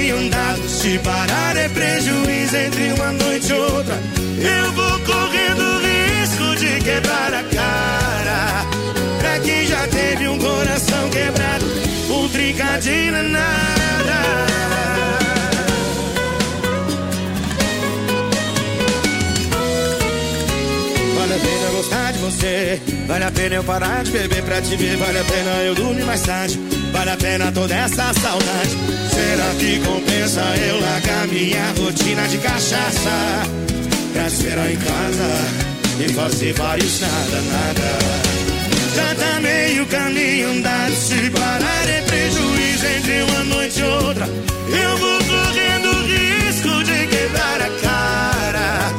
Caminho andado. Se parar é prejuízo entre uma noite e outra. Eu vou correndo risco de quebrar a cara. Pra quem já teve um coração quebrado, um trincadinho nada. Você. Vale a pena eu parar de beber pra te ver. Vale a pena eu dormir mais tarde. Vale a pena toda essa saudade. Será que compensa eu largar minha rotina de cachaça? Pra esperar em casa e fazer vários nada, nada. Já tá meio caminho andado. Se parar é prejuízo entre uma noite e outra. Eu vou correndo risco de quebrar a cara.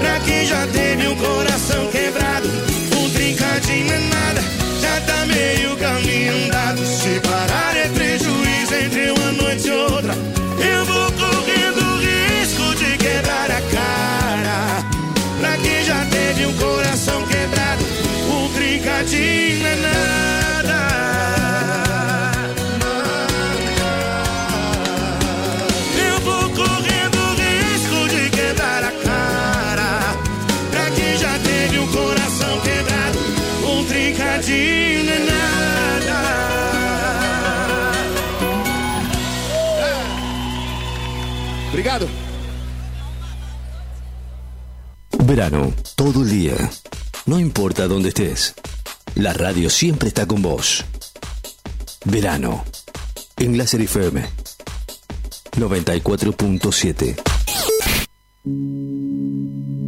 Pra quem já teve um coração quebrado, tá meio caminho andado. Se parar é prejuízo entre uma noite e outra. Eu vou correndo risco de quebrar a cara. Pra quem já teve um coração quebrado, um trincadinho é nada. Verano, todo el día. No importa dónde estés. La radio siempre está con vos. Verano. En Láser FM. 94.7.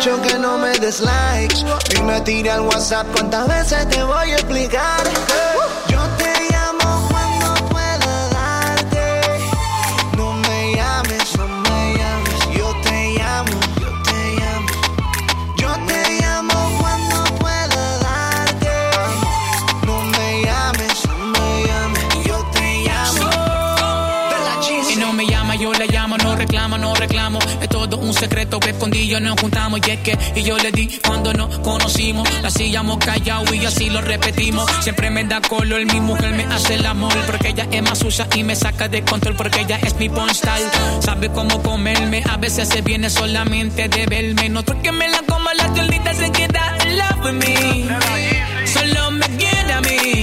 dicho que no me des likes. me tira al WhatsApp cuántas veces te voy a explicar. Escondido nos juntamos y es que y yo le di cuando nos conocimos. La hacíamos callado y así lo repetimos. Siempre me da color, mi mujer me hace el amor. Porque ella es más sucia y me saca de control. Porque ella es mi porn style. Sabe cómo comerme, a veces se viene solamente de verme. No que me la coma, la tolita se queda in love with me. Solo me quiere a mí.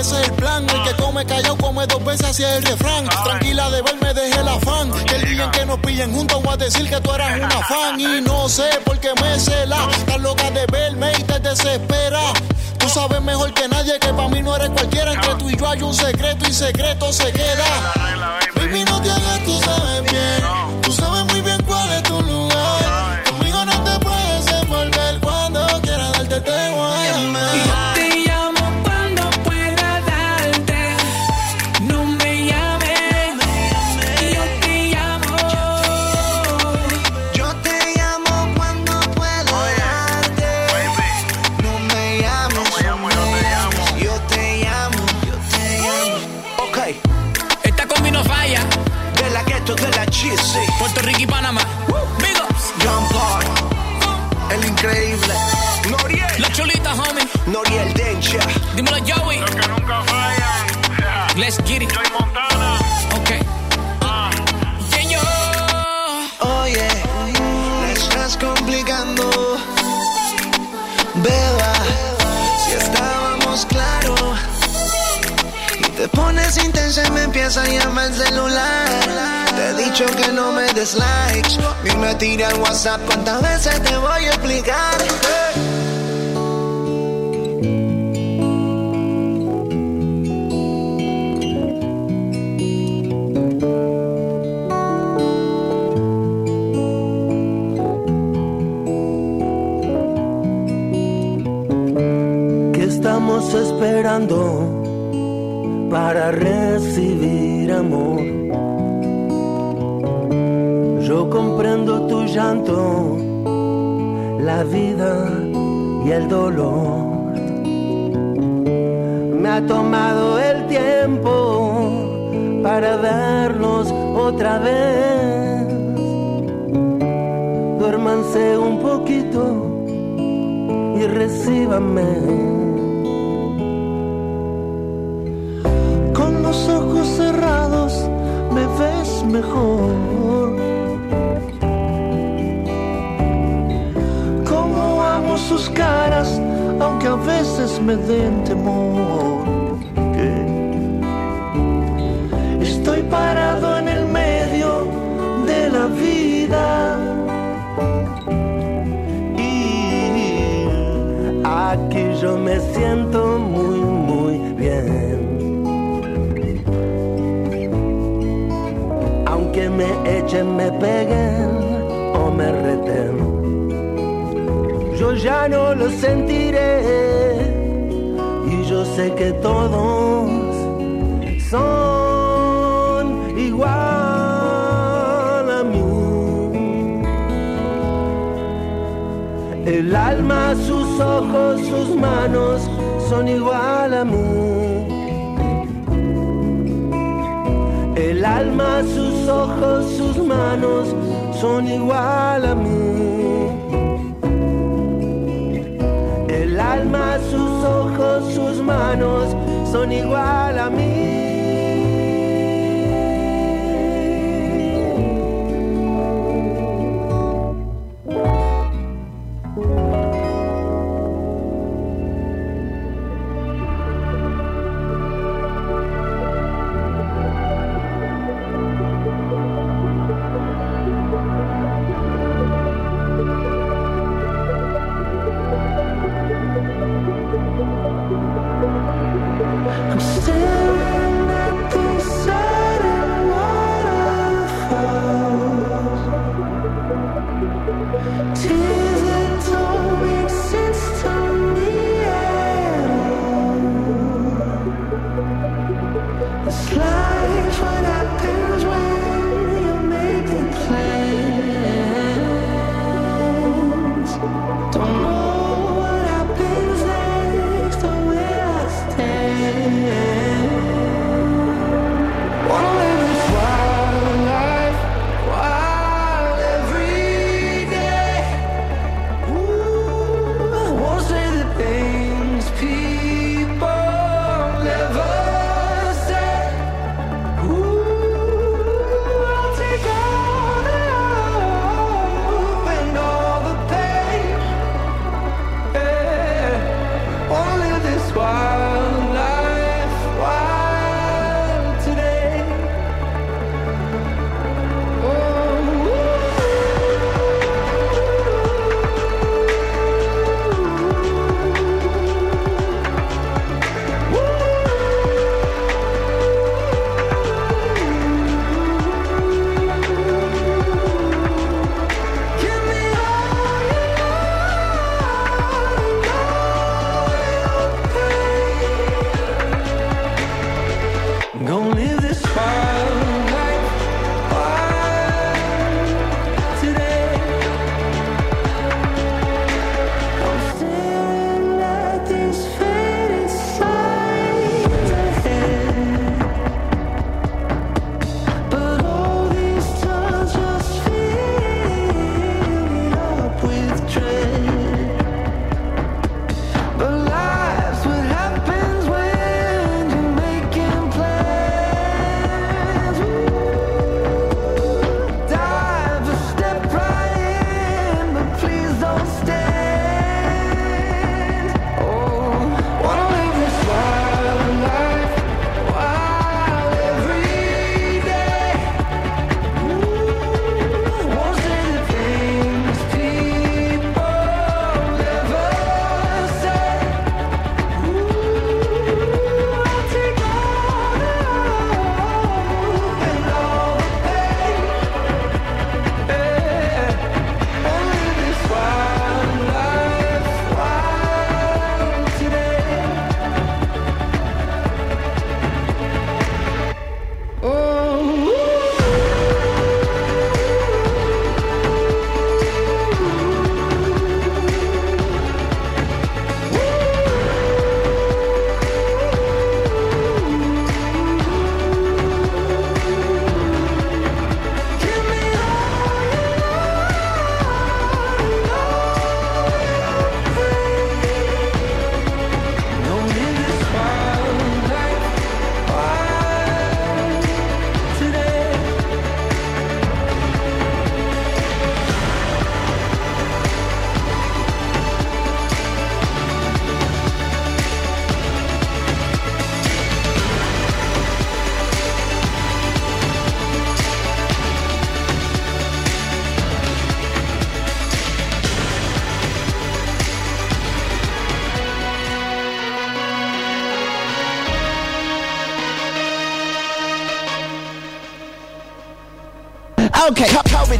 Ese es el plan. El que come callado come dos veces hacia el refrán. Tranquila de verme, dejé el afán. Que el día en que nos pillen juntos voy a decir que tú eras una fan. Y no sé por qué me cela. Estás loca de verme y te desespera. Tú sabes mejor que nadie que para mí no eres cualquiera. Entre tú y yo hay un secreto y secreto se queda. Baby, no te hagas, tú sabes bien. Dencha. Dímelo, Joey. Los que nunca fallan. Let's get it. Joy Montana. Ok. Yo. Oye, la estás complicando. Beba, si estábamos claros. Y te pones intensa y me empieza a llamar el celular. Te he dicho que no me des likes. Dime, tira al WhatsApp cuántas veces te voy a explicar. ¿Qué esperando para recibir amor? Yo comprendo tu llanto, la vida y el dolor. Me ha tomado el tiempo para vernos otra vez. Duérmanse un poquito y recíbame. Mejor. Como amo sus caras, aunque a veces me den temor. Que Estoy parado en el medio de la vida. Y aquí yo me siento muy, me echen, me peguen o me reten, yo ya no lo sentiré. Y yo sé que todos son igual a mí. El alma, sus ojos, sus manos son igual a mí. El alma, sus ojos, sus manos son igual a mí. El alma, sus ojos, sus manos son igual a mí.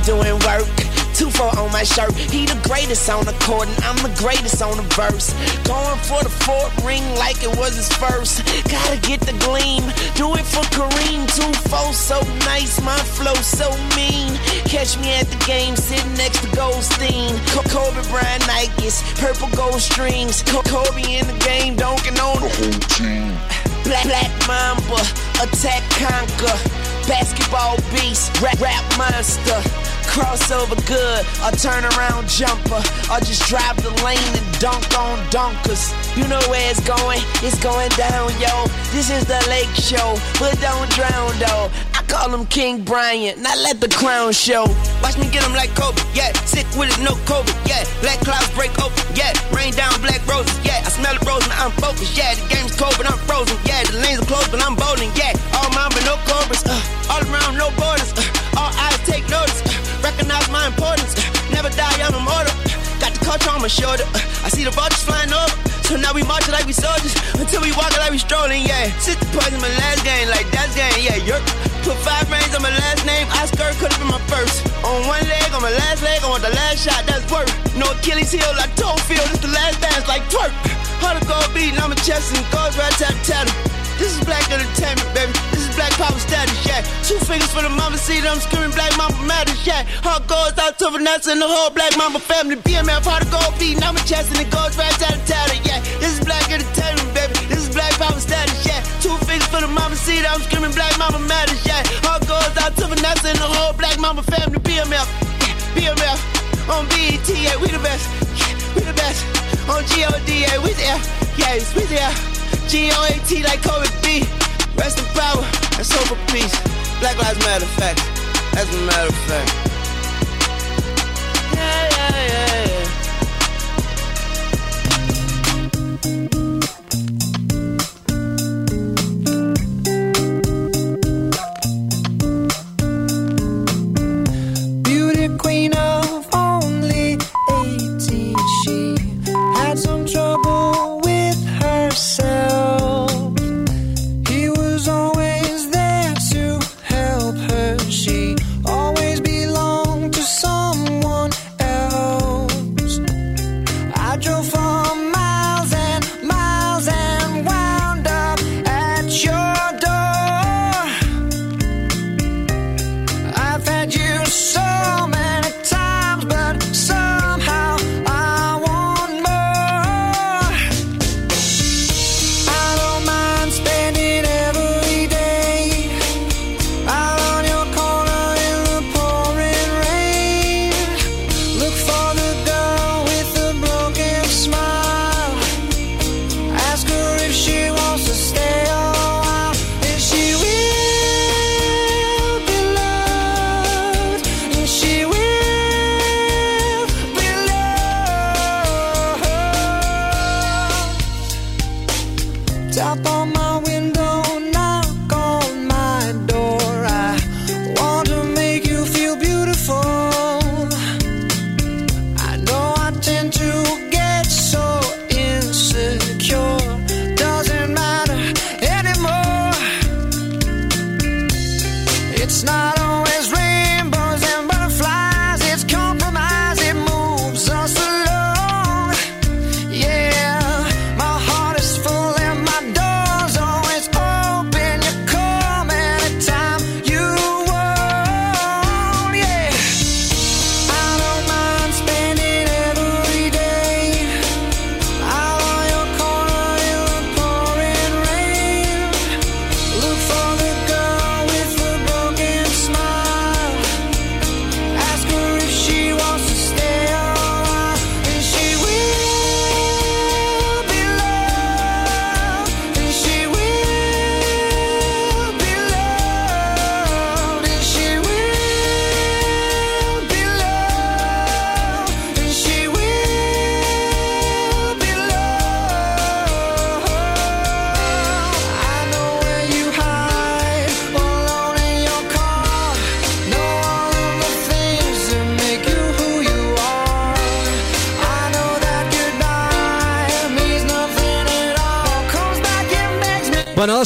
Doing work. Two four on my shirt. He the greatest on the court, and I'm the greatest on the verse. Going for the fourth ring like it was his first. Gotta get the gleam. Do it for Kareem. Two four so nice, my flow so mean. Catch me at the game, sitting next to Goldstein. Co- Kobe Bryant Nikes, purple gold strings. Co- Kobe in the game, dunking on the whole team. Black, black Mamba, attack conquer. Basketball beast, rap, rap monster. Crossover good, a turnaround jumper. Or just drive the lane and dunk on dunkers. You know where it's going, it's going down, yo. This is the lake show, but don't drown, though. I call him King Bryant, not let the crown show. Watch me get him like Kobe, yeah. Sick with it, no COVID, yeah. Black clouds break open, yeah. Rain down black roses, yeah. I smell the rose and I'm focused, yeah. The game's cold, but I'm frozen, yeah. The lanes are closed, but I'm bowling, yeah. All mine, but no cobras, uh. All around, no borders, uh. All eyes take notice, uh. Recognize my importance. Never die, I'm immortal. Got the culture on my shoulder. I see the vultures flying over. So now we marching like we soldiers until we walking like we strolling, yeah. Six points in my last game, like that's game, yeah. Yerp. Put five rings on my last name. Oscar could have been my first. On one leg, on my last leg, leg on the last shot, that's work. No Achilles heel, like toe feel, It's the last dance like twerk. Of gold beating on my chest and goes right tat tat. This is black entertainment, baby. This is black power status, yeah. Two fingers for the mama, see them screaming black mama matters, yeah. Heart goes out to Vanessa and the whole black mama family. BMF, heart of gold beating on my chest and it goes right tat tat, yeah. This is black entertainment, baby. This is black power status, yeah. Two fingers for the mama, see them screaming black mama matters, yeah. Heart goes out to Vanessa and the whole black mama family. BMF, yeah. BMF on BET, yeah. We the best, yeah. We the best on GOD, yeah. We there, yeah. We there. G-O-A-T like Kobe B. Rest in power and hope for peace. Black Lives Matter fact. That's a matter of fact. Yeah,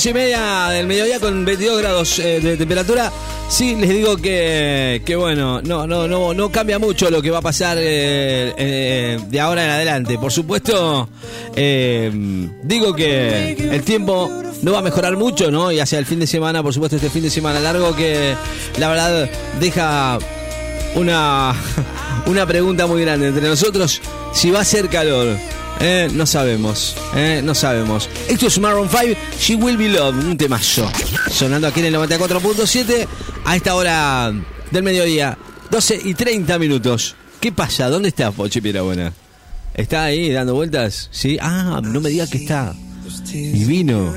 12 y media del mediodía con 22 grados eh, de temperatura. Sí, les digo que, que bueno, no, no, no, no cambia mucho lo que va a pasar eh, eh, de ahora en adelante. Por supuesto, digo que el tiempo no va a mejorar mucho, ¿no? Y hacia el fin de semana, por supuesto, este fin de semana largo que la verdad deja una, una pregunta muy grande entre nosotros. Si va a ser calor, eh, no sabemos, eh, no sabemos. Esto es Maroon 5, She Will Be Loved, un temazo. Sonando aquí en el 94.7 a esta hora del mediodía, 12 y 30 minutos. ¿Qué pasa? ¿Dónde está Pochi Buena? ¿Está ahí dando vueltas? Sí. Ah, no me diga que está. Divino.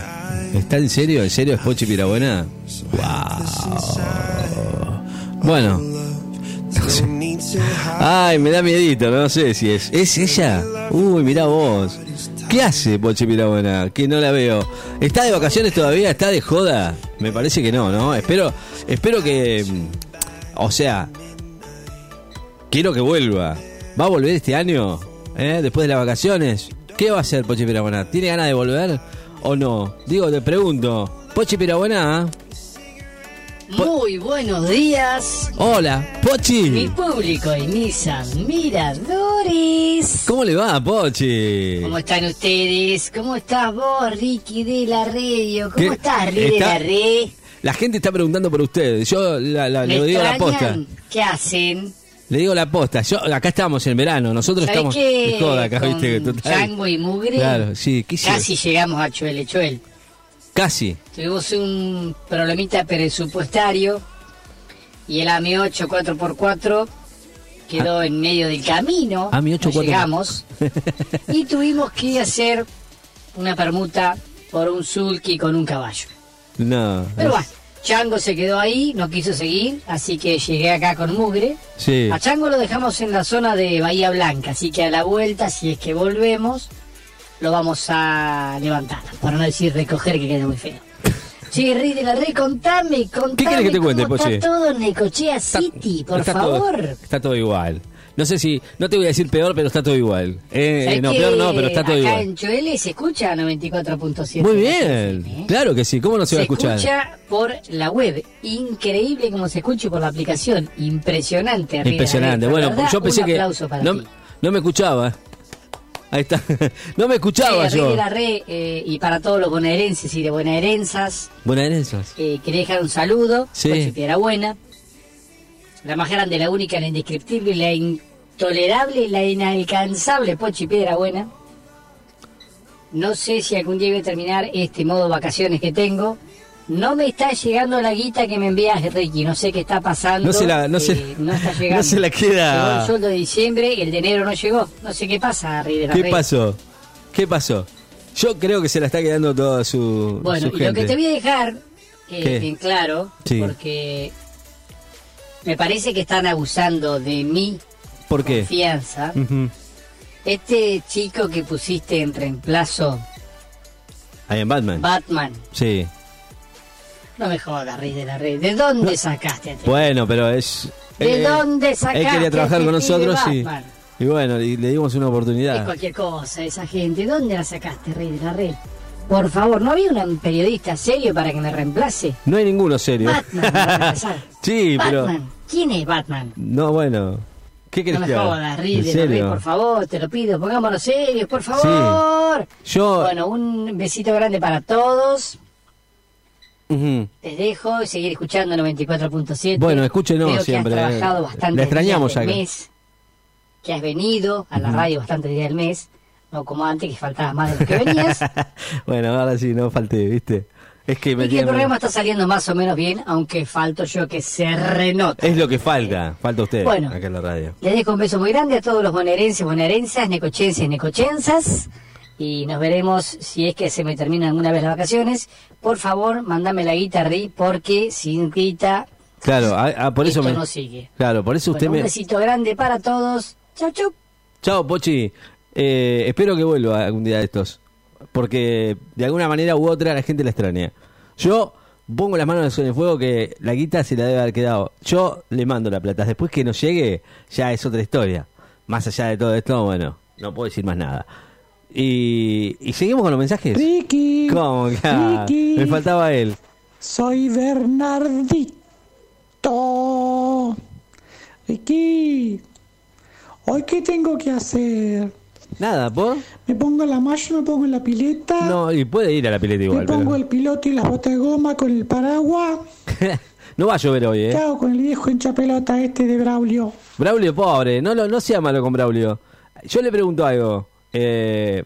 ¿Está en serio? ¿En serio es Pochi Pirabuena? Wow. Bueno. Ay, me da miedito, no sé si es. ¿Es ella? Uy, mirá vos. ¿Qué hace Pochi Pirabuena? Que no la veo. ¿Está de vacaciones todavía? ¿Está de joda? Me parece que no, ¿no? Espero, espero que. mm, O sea, quiero que vuelva. ¿Va a volver este año? ¿Eh? Después de las vacaciones. ¿Qué va a hacer Pochi Pirabuena? ¿Tiene ganas de volver o no? Digo, te pregunto. Pochi Pirabuena, Muy Buenos días, Hola, mi Pochi. público y mis admiradores. ¿Cómo le va, Pochi? ¿Cómo están ustedes? ¿Cómo estás vos, Ricky de la radio? ¿Cómo ¿Qué? estás, Ricky de la red? La gente está preguntando por ustedes. Yo la- la- ¿Me le digo la posta. ¿Qué hacen? Le digo la posta. Yo, acá estamos en verano. Nosotros ¿Sabés estamos de joda acá, con ¿viste? Total. Y Mugre Claro, sí, ¿qué casi llegamos a Chuel Chuel. Casi. Tuvimos un problemita presupuestario y el AMI 8 4x4 quedó en medio del camino. AMI 8 no 4x4. llegamos y tuvimos que hacer una permuta por un sulky con un caballo. No. Pero bueno, Chango se quedó ahí, no quiso seguir, así que llegué acá con Mugre. Sí. A Chango lo dejamos en la zona de Bahía Blanca, así que a la vuelta, si es que volvemos, lo vamos a levantar, para no decir recoger que queda muy feo. Sí, Rey de la Rey, contame, contame ¿Qué querés que te cuente, Pochi? está todo en Necochea City, por Está favor. Todo, está todo igual. No sé si, no te voy a decir peor, pero está todo igual. Eh, ¿Sabés no, peor no, pero está todo acá igual. en Choele se escucha 94.7. Muy bien, claro que sí. ¿Cómo no se, va a escuchar? escucha por la web. Increíble como se escucha por la aplicación. Impresionante. Impresionante. Rey. Bueno, verdad, yo pensé un que para no, ti. no me escuchaba. Ahí está. no me escuchaba Sí, yo. la Rey, eh, y para todos los bonaerenses y de bonaerensas, Buenas herencias. eh, quería dejar un saludo. Sí. Pochi Piedra Buena. La más grande, la única, la indescriptible, la intolerable, la inalcanzable Pochi Piedra Buena. No sé si algún día voy a terminar este modo vacaciones que tengo. No me está llegando la guita que me envías, Ricky. No sé qué está pasando. No se la- no eh, se- no está llegando. no se la queda. Llegó el sueldo de diciembre y el de enero no llegó. No sé qué pasa, la ¿Qué Rey. pasó? ¿Qué pasó? Yo creo que se la está quedando toda su, Bueno, su y lo que te voy a dejar eh, bien claro, Sí. porque me parece que están abusando de mi ¿Por qué? confianza. Este chico que pusiste en reemplazo, Ahí en Batman. Batman, sí. No me jodas, Rey de la Red. ¿De dónde sacaste a este? Bueno, pero es. ¿De eh, dónde sacaste Él quería trabajar con este pibe nosotros y, y bueno, y le dimos una Es oportunidad. cualquier cosa, esa gente. ¿Dónde la sacaste, Rey de la Red? Por favor, ¿no había un periodista serio para que me reemplace? No hay ninguno serio. Batman, para sí, pero. Batman. ¿Quién es Batman? No, bueno. ¿Qué querés No me que jodas, ¿En Rey de la Rey, serio? por favor, te lo pido, pongámonos serios, por favor. Yo. Bueno, un besito grande para todos. Ujú. Les dejo y seguir escuchando 94.7. Bueno, escúchenos Creo siempre, Que has eh. trabajado bastante La extrañamos acá. mes, que has venido a la radio bastante días del mes. No como antes, que faltabas más de lo que venías. Bueno, ahora sí, no falté, ¿viste? Es que me y que el programa está saliendo más o menos bien, aunque falto yo que se renota. Es lo que falta. Falta usted Bueno. acá en la radio. Les dejo un beso muy grande a todos los bonaerenses, bonaerensas, necochenses, necochensas. Y nos veremos si es que se me terminan alguna vez las vacaciones. Por favor, mandame la guita, Ri, porque sin guita Claro, ah, ah, por eso me. no sigue. Claro, por eso usted un me. besito grande para todos. Chau, chau. Chao, Pochi. Eh, espero que vuelva algún día de estos. Porque de alguna manera u otra la gente la extraña. Yo pongo las manos en el fuego que la guita se la debe haber quedado. Yo le mando la plata. Después que nos llegue, ya es otra historia. Más allá de todo esto, bueno, no puedo decir más nada. Y, y seguimos con los mensajes. Ricky. ¿Cómo? que? Ricky. Me faltaba él. Soy Bernardito. Ricky, ¿hoy qué tengo que hacer? Nada, ¿por? ¿Me pongo la malla, me pongo en la pileta? No, y puede ir a la pileta ¿Me igual. pongo pero- el piloto y las botas de goma con el paraguas? no va a llover hoy, ¿eh? ¿Qué hago con el viejo hincha pelota este de Braulio? Braulio, pobre, no, lo- no sea malo con Braulio. Yo le pregunto algo. Eh,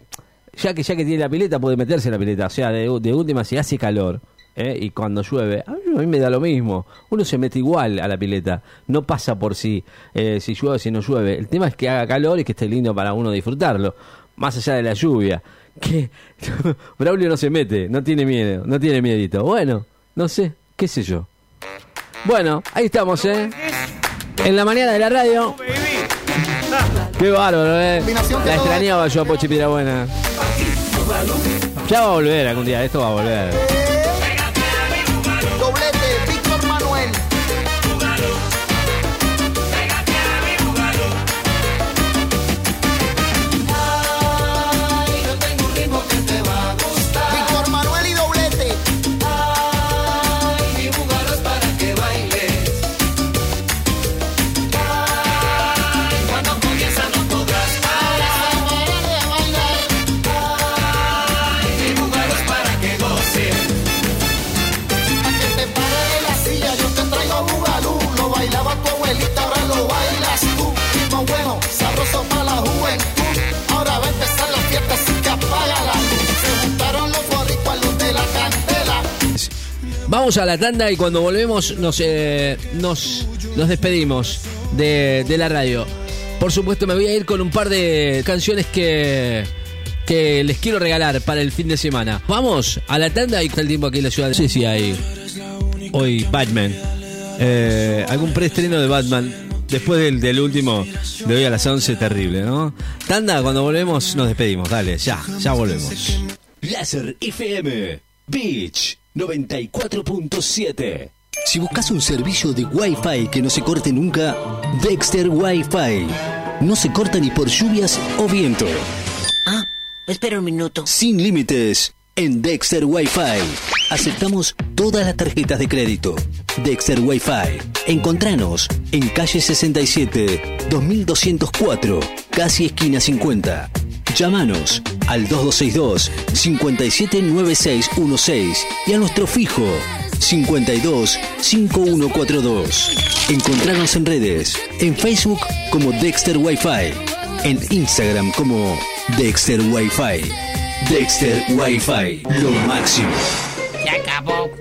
ya que ya que tiene la pileta, puede meterse en la pileta. O sea, de, última, si hace calor eh, y cuando llueve, a mí, a mí me da lo mismo. Uno se mete igual a la pileta. No pasa por si, eh, si llueve si no llueve. El tema es que haga calor y que esté lindo para uno disfrutarlo. Más allá de la lluvia. Que Braulio no se mete, no tiene miedo, no tiene miedito. Bueno, no sé, qué sé yo. Bueno, ahí estamos, ¿eh? En la mañana de la radio. Qué bárbaro, ¿eh? La extrañaba yo a Pochi Pirabuena. Ya va a volver algún día, esto va a volver. Vamos a la tanda y cuando volvemos nos, eh, nos, despedimos de, la radio. Por supuesto me voy a ir con un par de canciones que, que les quiero regalar para el fin de semana. Vamos a la tanda y está el tiempo aquí en la ciudad. Sé si hay hoy Batman. Eh, algún preestreno de Batman. Después del, del último de hoy a las 11, terrible, ¿no? Tanda, cuando volvemos nos despedimos. Dale, ya, ya volvemos. Láser FM Beach 94.7. Si buscas un servicio de Wi-Fi que no se corte nunca, Dexter Wi-Fi. No se corta ni por lluvias o viento. Ah, espera un minuto. Sin límites en Dexter Wi-Fi. Aceptamos todas las tarjetas de crédito. Dexter Wi-Fi. Encontranos en calle 67, 2204, casi esquina 50. Llámanos al 2262 579616 y a nuestro fijo 52 5142. Encontranos en redes, en Facebook como Dexter Wi-Fi, en Instagram como Dexter Wi-Fi. Dexter Wi-Fi, lo máximo. Se acabó.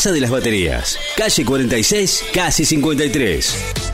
de las Baterías, calle 46, casi 53.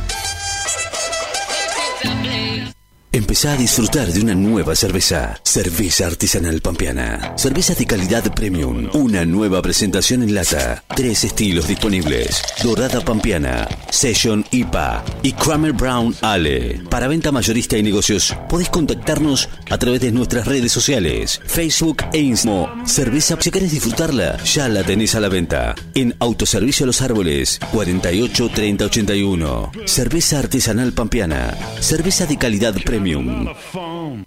Empezá a disfrutar de una nueva cerveza. Cerveza artesanal pampeana. Cervezas de calidad premium. Una nueva presentación en lata. Tres estilos disponibles. Dorada pampeana, Session IPA y Kramer Brown Ale. Para venta mayorista y negocios, podés contactarnos a través de nuestras redes sociales. Facebook e Instagram. Cerveza, si querés disfrutarla, ya la tenés a la venta. En Autoservicio Los Árboles, 48 30 81. Cerveza artesanal pampeana. Cerveza de calidad premium. Premium.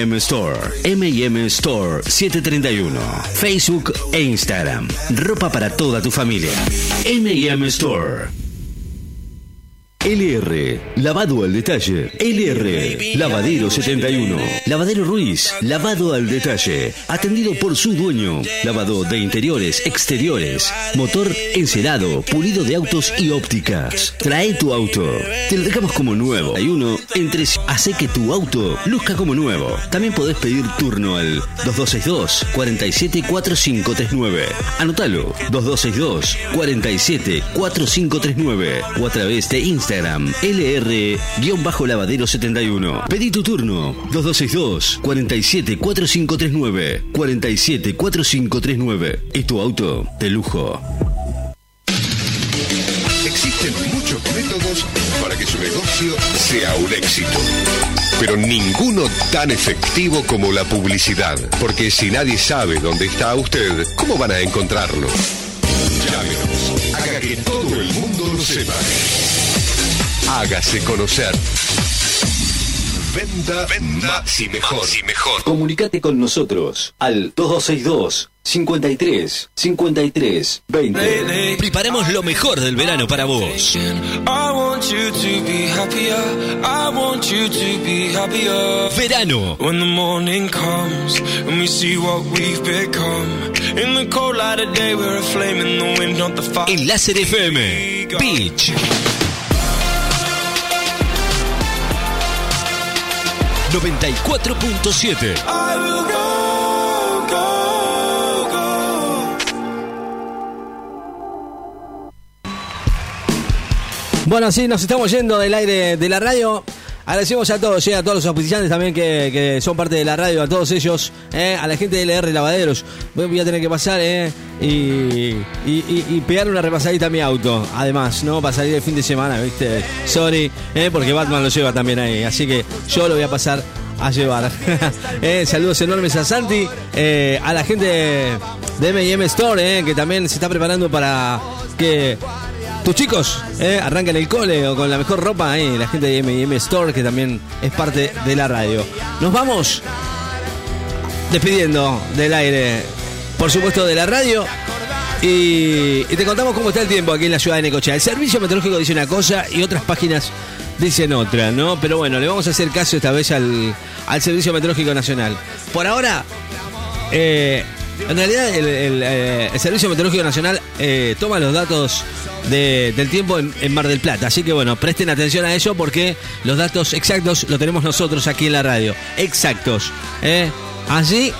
Store, M&M Store 731, Facebook e Instagram. Ropa para toda tu familia. M&M Store. LR, lavado al detalle. LR, lavadero 71. Lavadero Ruiz, lavado al detalle. Atendido por su dueño. Lavado de interiores, exteriores. Motor encerado, pulido de autos y ópticas. Trae tu auto. Te lo dejamos como nuevo. Hay uno entre. Hace que tu auto luzca como nuevo. También podés pedir turno al 2262 474539. Anótalo. 2262 474539 o a través de Instagram LR-lavadero71. Pedí tu turno 2262 474539 474539. Es tu auto de lujo. Existen muchos métodos para que su negocio sea un éxito. Pero ninguno tan efectivo como la publicidad. Porque si nadie sabe dónde está usted, ¿cómo van a encontrarlo? Llámenos. Haga que todo el mundo lo sepa. Hágase conocer. Venda, venda y mejor. y mejor. Comunicate con nosotros al 2262 53 53 20. Preparemos lo mejor del verano para vos. I want you to be happier. I want you to be happier. Verano. When the morning comes 94.7. I will go, go, go. Bueno, sí, nos estamos yendo del aire de la radio. Agradecemos a todos, eh, a todos los auspiciantes también que, que son parte de la radio, a todos ellos, eh, a la gente de LR Lavaderos. Voy a tener que pasar eh, y, y, y- y pegar una repasadita a mi auto. Además, ¿no? Para salir el fin de semana, ¿viste? Sorry, eh, porque Batman lo lleva también ahí. Así que yo lo voy a pasar a llevar. Saludos enormes a Santi, a la gente de MM Store, que también se está preparando para que tus chicos eh, arranquen el cole o con la mejor ropa, eh, la gente de MM Store, que también es parte de la radio. Nos vamos despidiendo del aire, por supuesto, de la radio. Y, y te contamos cómo está el tiempo aquí en la ciudad de Necochea. El servicio meteorológico dice una cosa y otras páginas dicen otra, ¿no? Pero bueno, le vamos a hacer caso esta vez al, al Servicio Meteorológico Nacional. Por ahora, eh, en realidad eh, el Servicio Meteorológico Nacional eh, toma los datos de- del tiempo en, Mar del Plata. Así que bueno, presten atención a eso porque los datos exactos los tenemos nosotros aquí en la radio. Exactos. ¿eh? Allí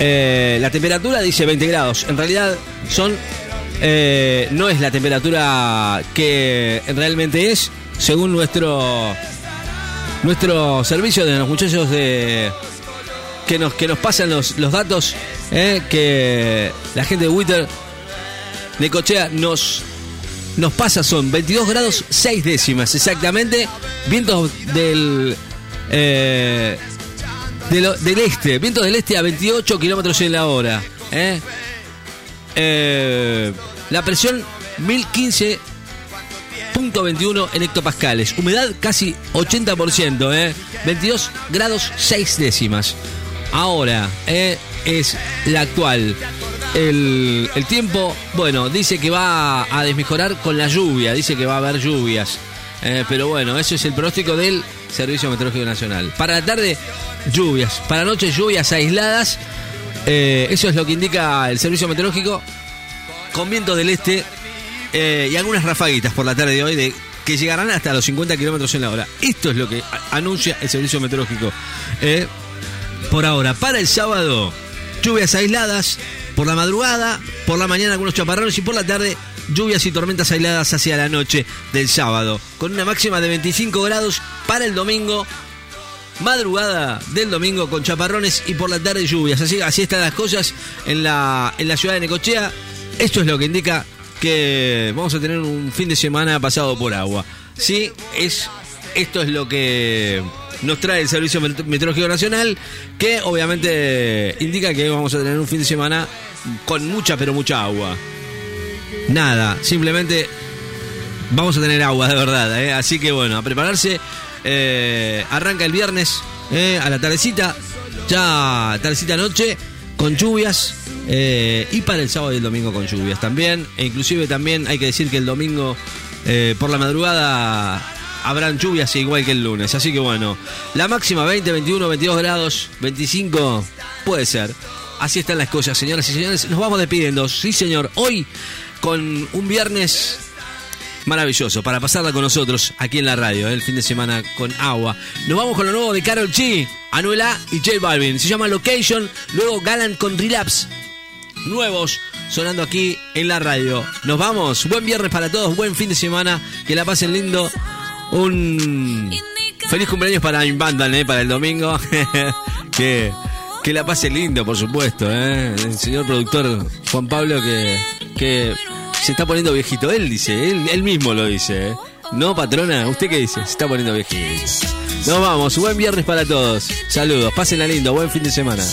la temperatura dice 20 grados. En realidad son... no es la temperatura que realmente es, según nuestro nuestro servicio de los muchachos de que nos que nos pasan los, los datos eh, que la gente de Twitter de Cochea nos nos pasa son 22 grados 6 décimas exactamente vientos del eh, de lo- del este vientos del este a 28 kilómetros en la hora eh. Eh, la presión 1015 .21 en hectopascales. Humedad casi 80%, ¿eh? 22 grados 6 décimas. Ahora, ¿eh? es la actual. El, tiempo, bueno, dice que va a desmejorar con la lluvia, dice que va a haber lluvias. Eh, pero bueno, eso es el pronóstico del Servicio Meteorológico Nacional. Para la tarde, lluvias. Para la noche, lluvias aisladas. Eh, eso es lo que indica el Servicio Meteorológico. Con viento del este y algunas rafaguitas por la tarde de hoy que llegarán hasta los 50 kilómetros en la hora. Esto es lo que anuncia el servicio meteorológico. Por ahora, para el sábado, lluvias aisladas por la madrugada, por la mañana algunos chaparrones y por la tarde lluvias y tormentas aisladas hacia la noche del sábado, con una máxima de 25 grados para el domingo. Madrugada del domingo con chaparrones y por la tarde lluvias. Así, así están las cosas en la, en la ciudad de Necochea. Esto es lo que indica que vamos a tener un fin de semana pasado por agua. Sí, es, esto es lo que nos trae el Servicio Met- Meteorológico Nacional, que obviamente indica que vamos a tener un fin de semana con mucha, pero mucha agua. Nada, simplemente vamos a tener agua de verdad, ¿eh? así que bueno, a prepararse. Eh, arranca el viernes eh, a la tardecita, ya tardecita noche, con lluvias. y para el sábado y el domingo con lluvias también. E inclusive también hay que decir que el domingo por la madrugada habrán lluvias igual que el lunes. Así que bueno, la máxima 20, 21, 22 grados, 25, puede ser. Así están las cosas, señoras y señores. Nos vamos despidiendo. Sí, señor. Hoy con un viernes maravilloso para pasarla con nosotros aquí en la radio, ¿eh? el fin de semana con agua. Nos vamos con lo nuevo de Carol G, Anuel A y J Balvin. Se llama Location, luego Galan con Relapse. Nuevos sonando aquí en la radio. Nos vamos. Buen viernes para todos, buen fin de semana. Que la pasen lindo. Un feliz cumpleaños para mi banda, ¿eh? para el domingo. que, que la pase lindo, por supuesto. ¿eh? El señor productor Juan Pablo que, que se está poniendo viejito. Él dice, él, él mismo lo dice. ¿eh? No, patrona, ¿usted qué dice? Se está poniendo viejito. Nos vamos, buen viernes para todos. Saludos, pásenla lindo, buen fin de semana.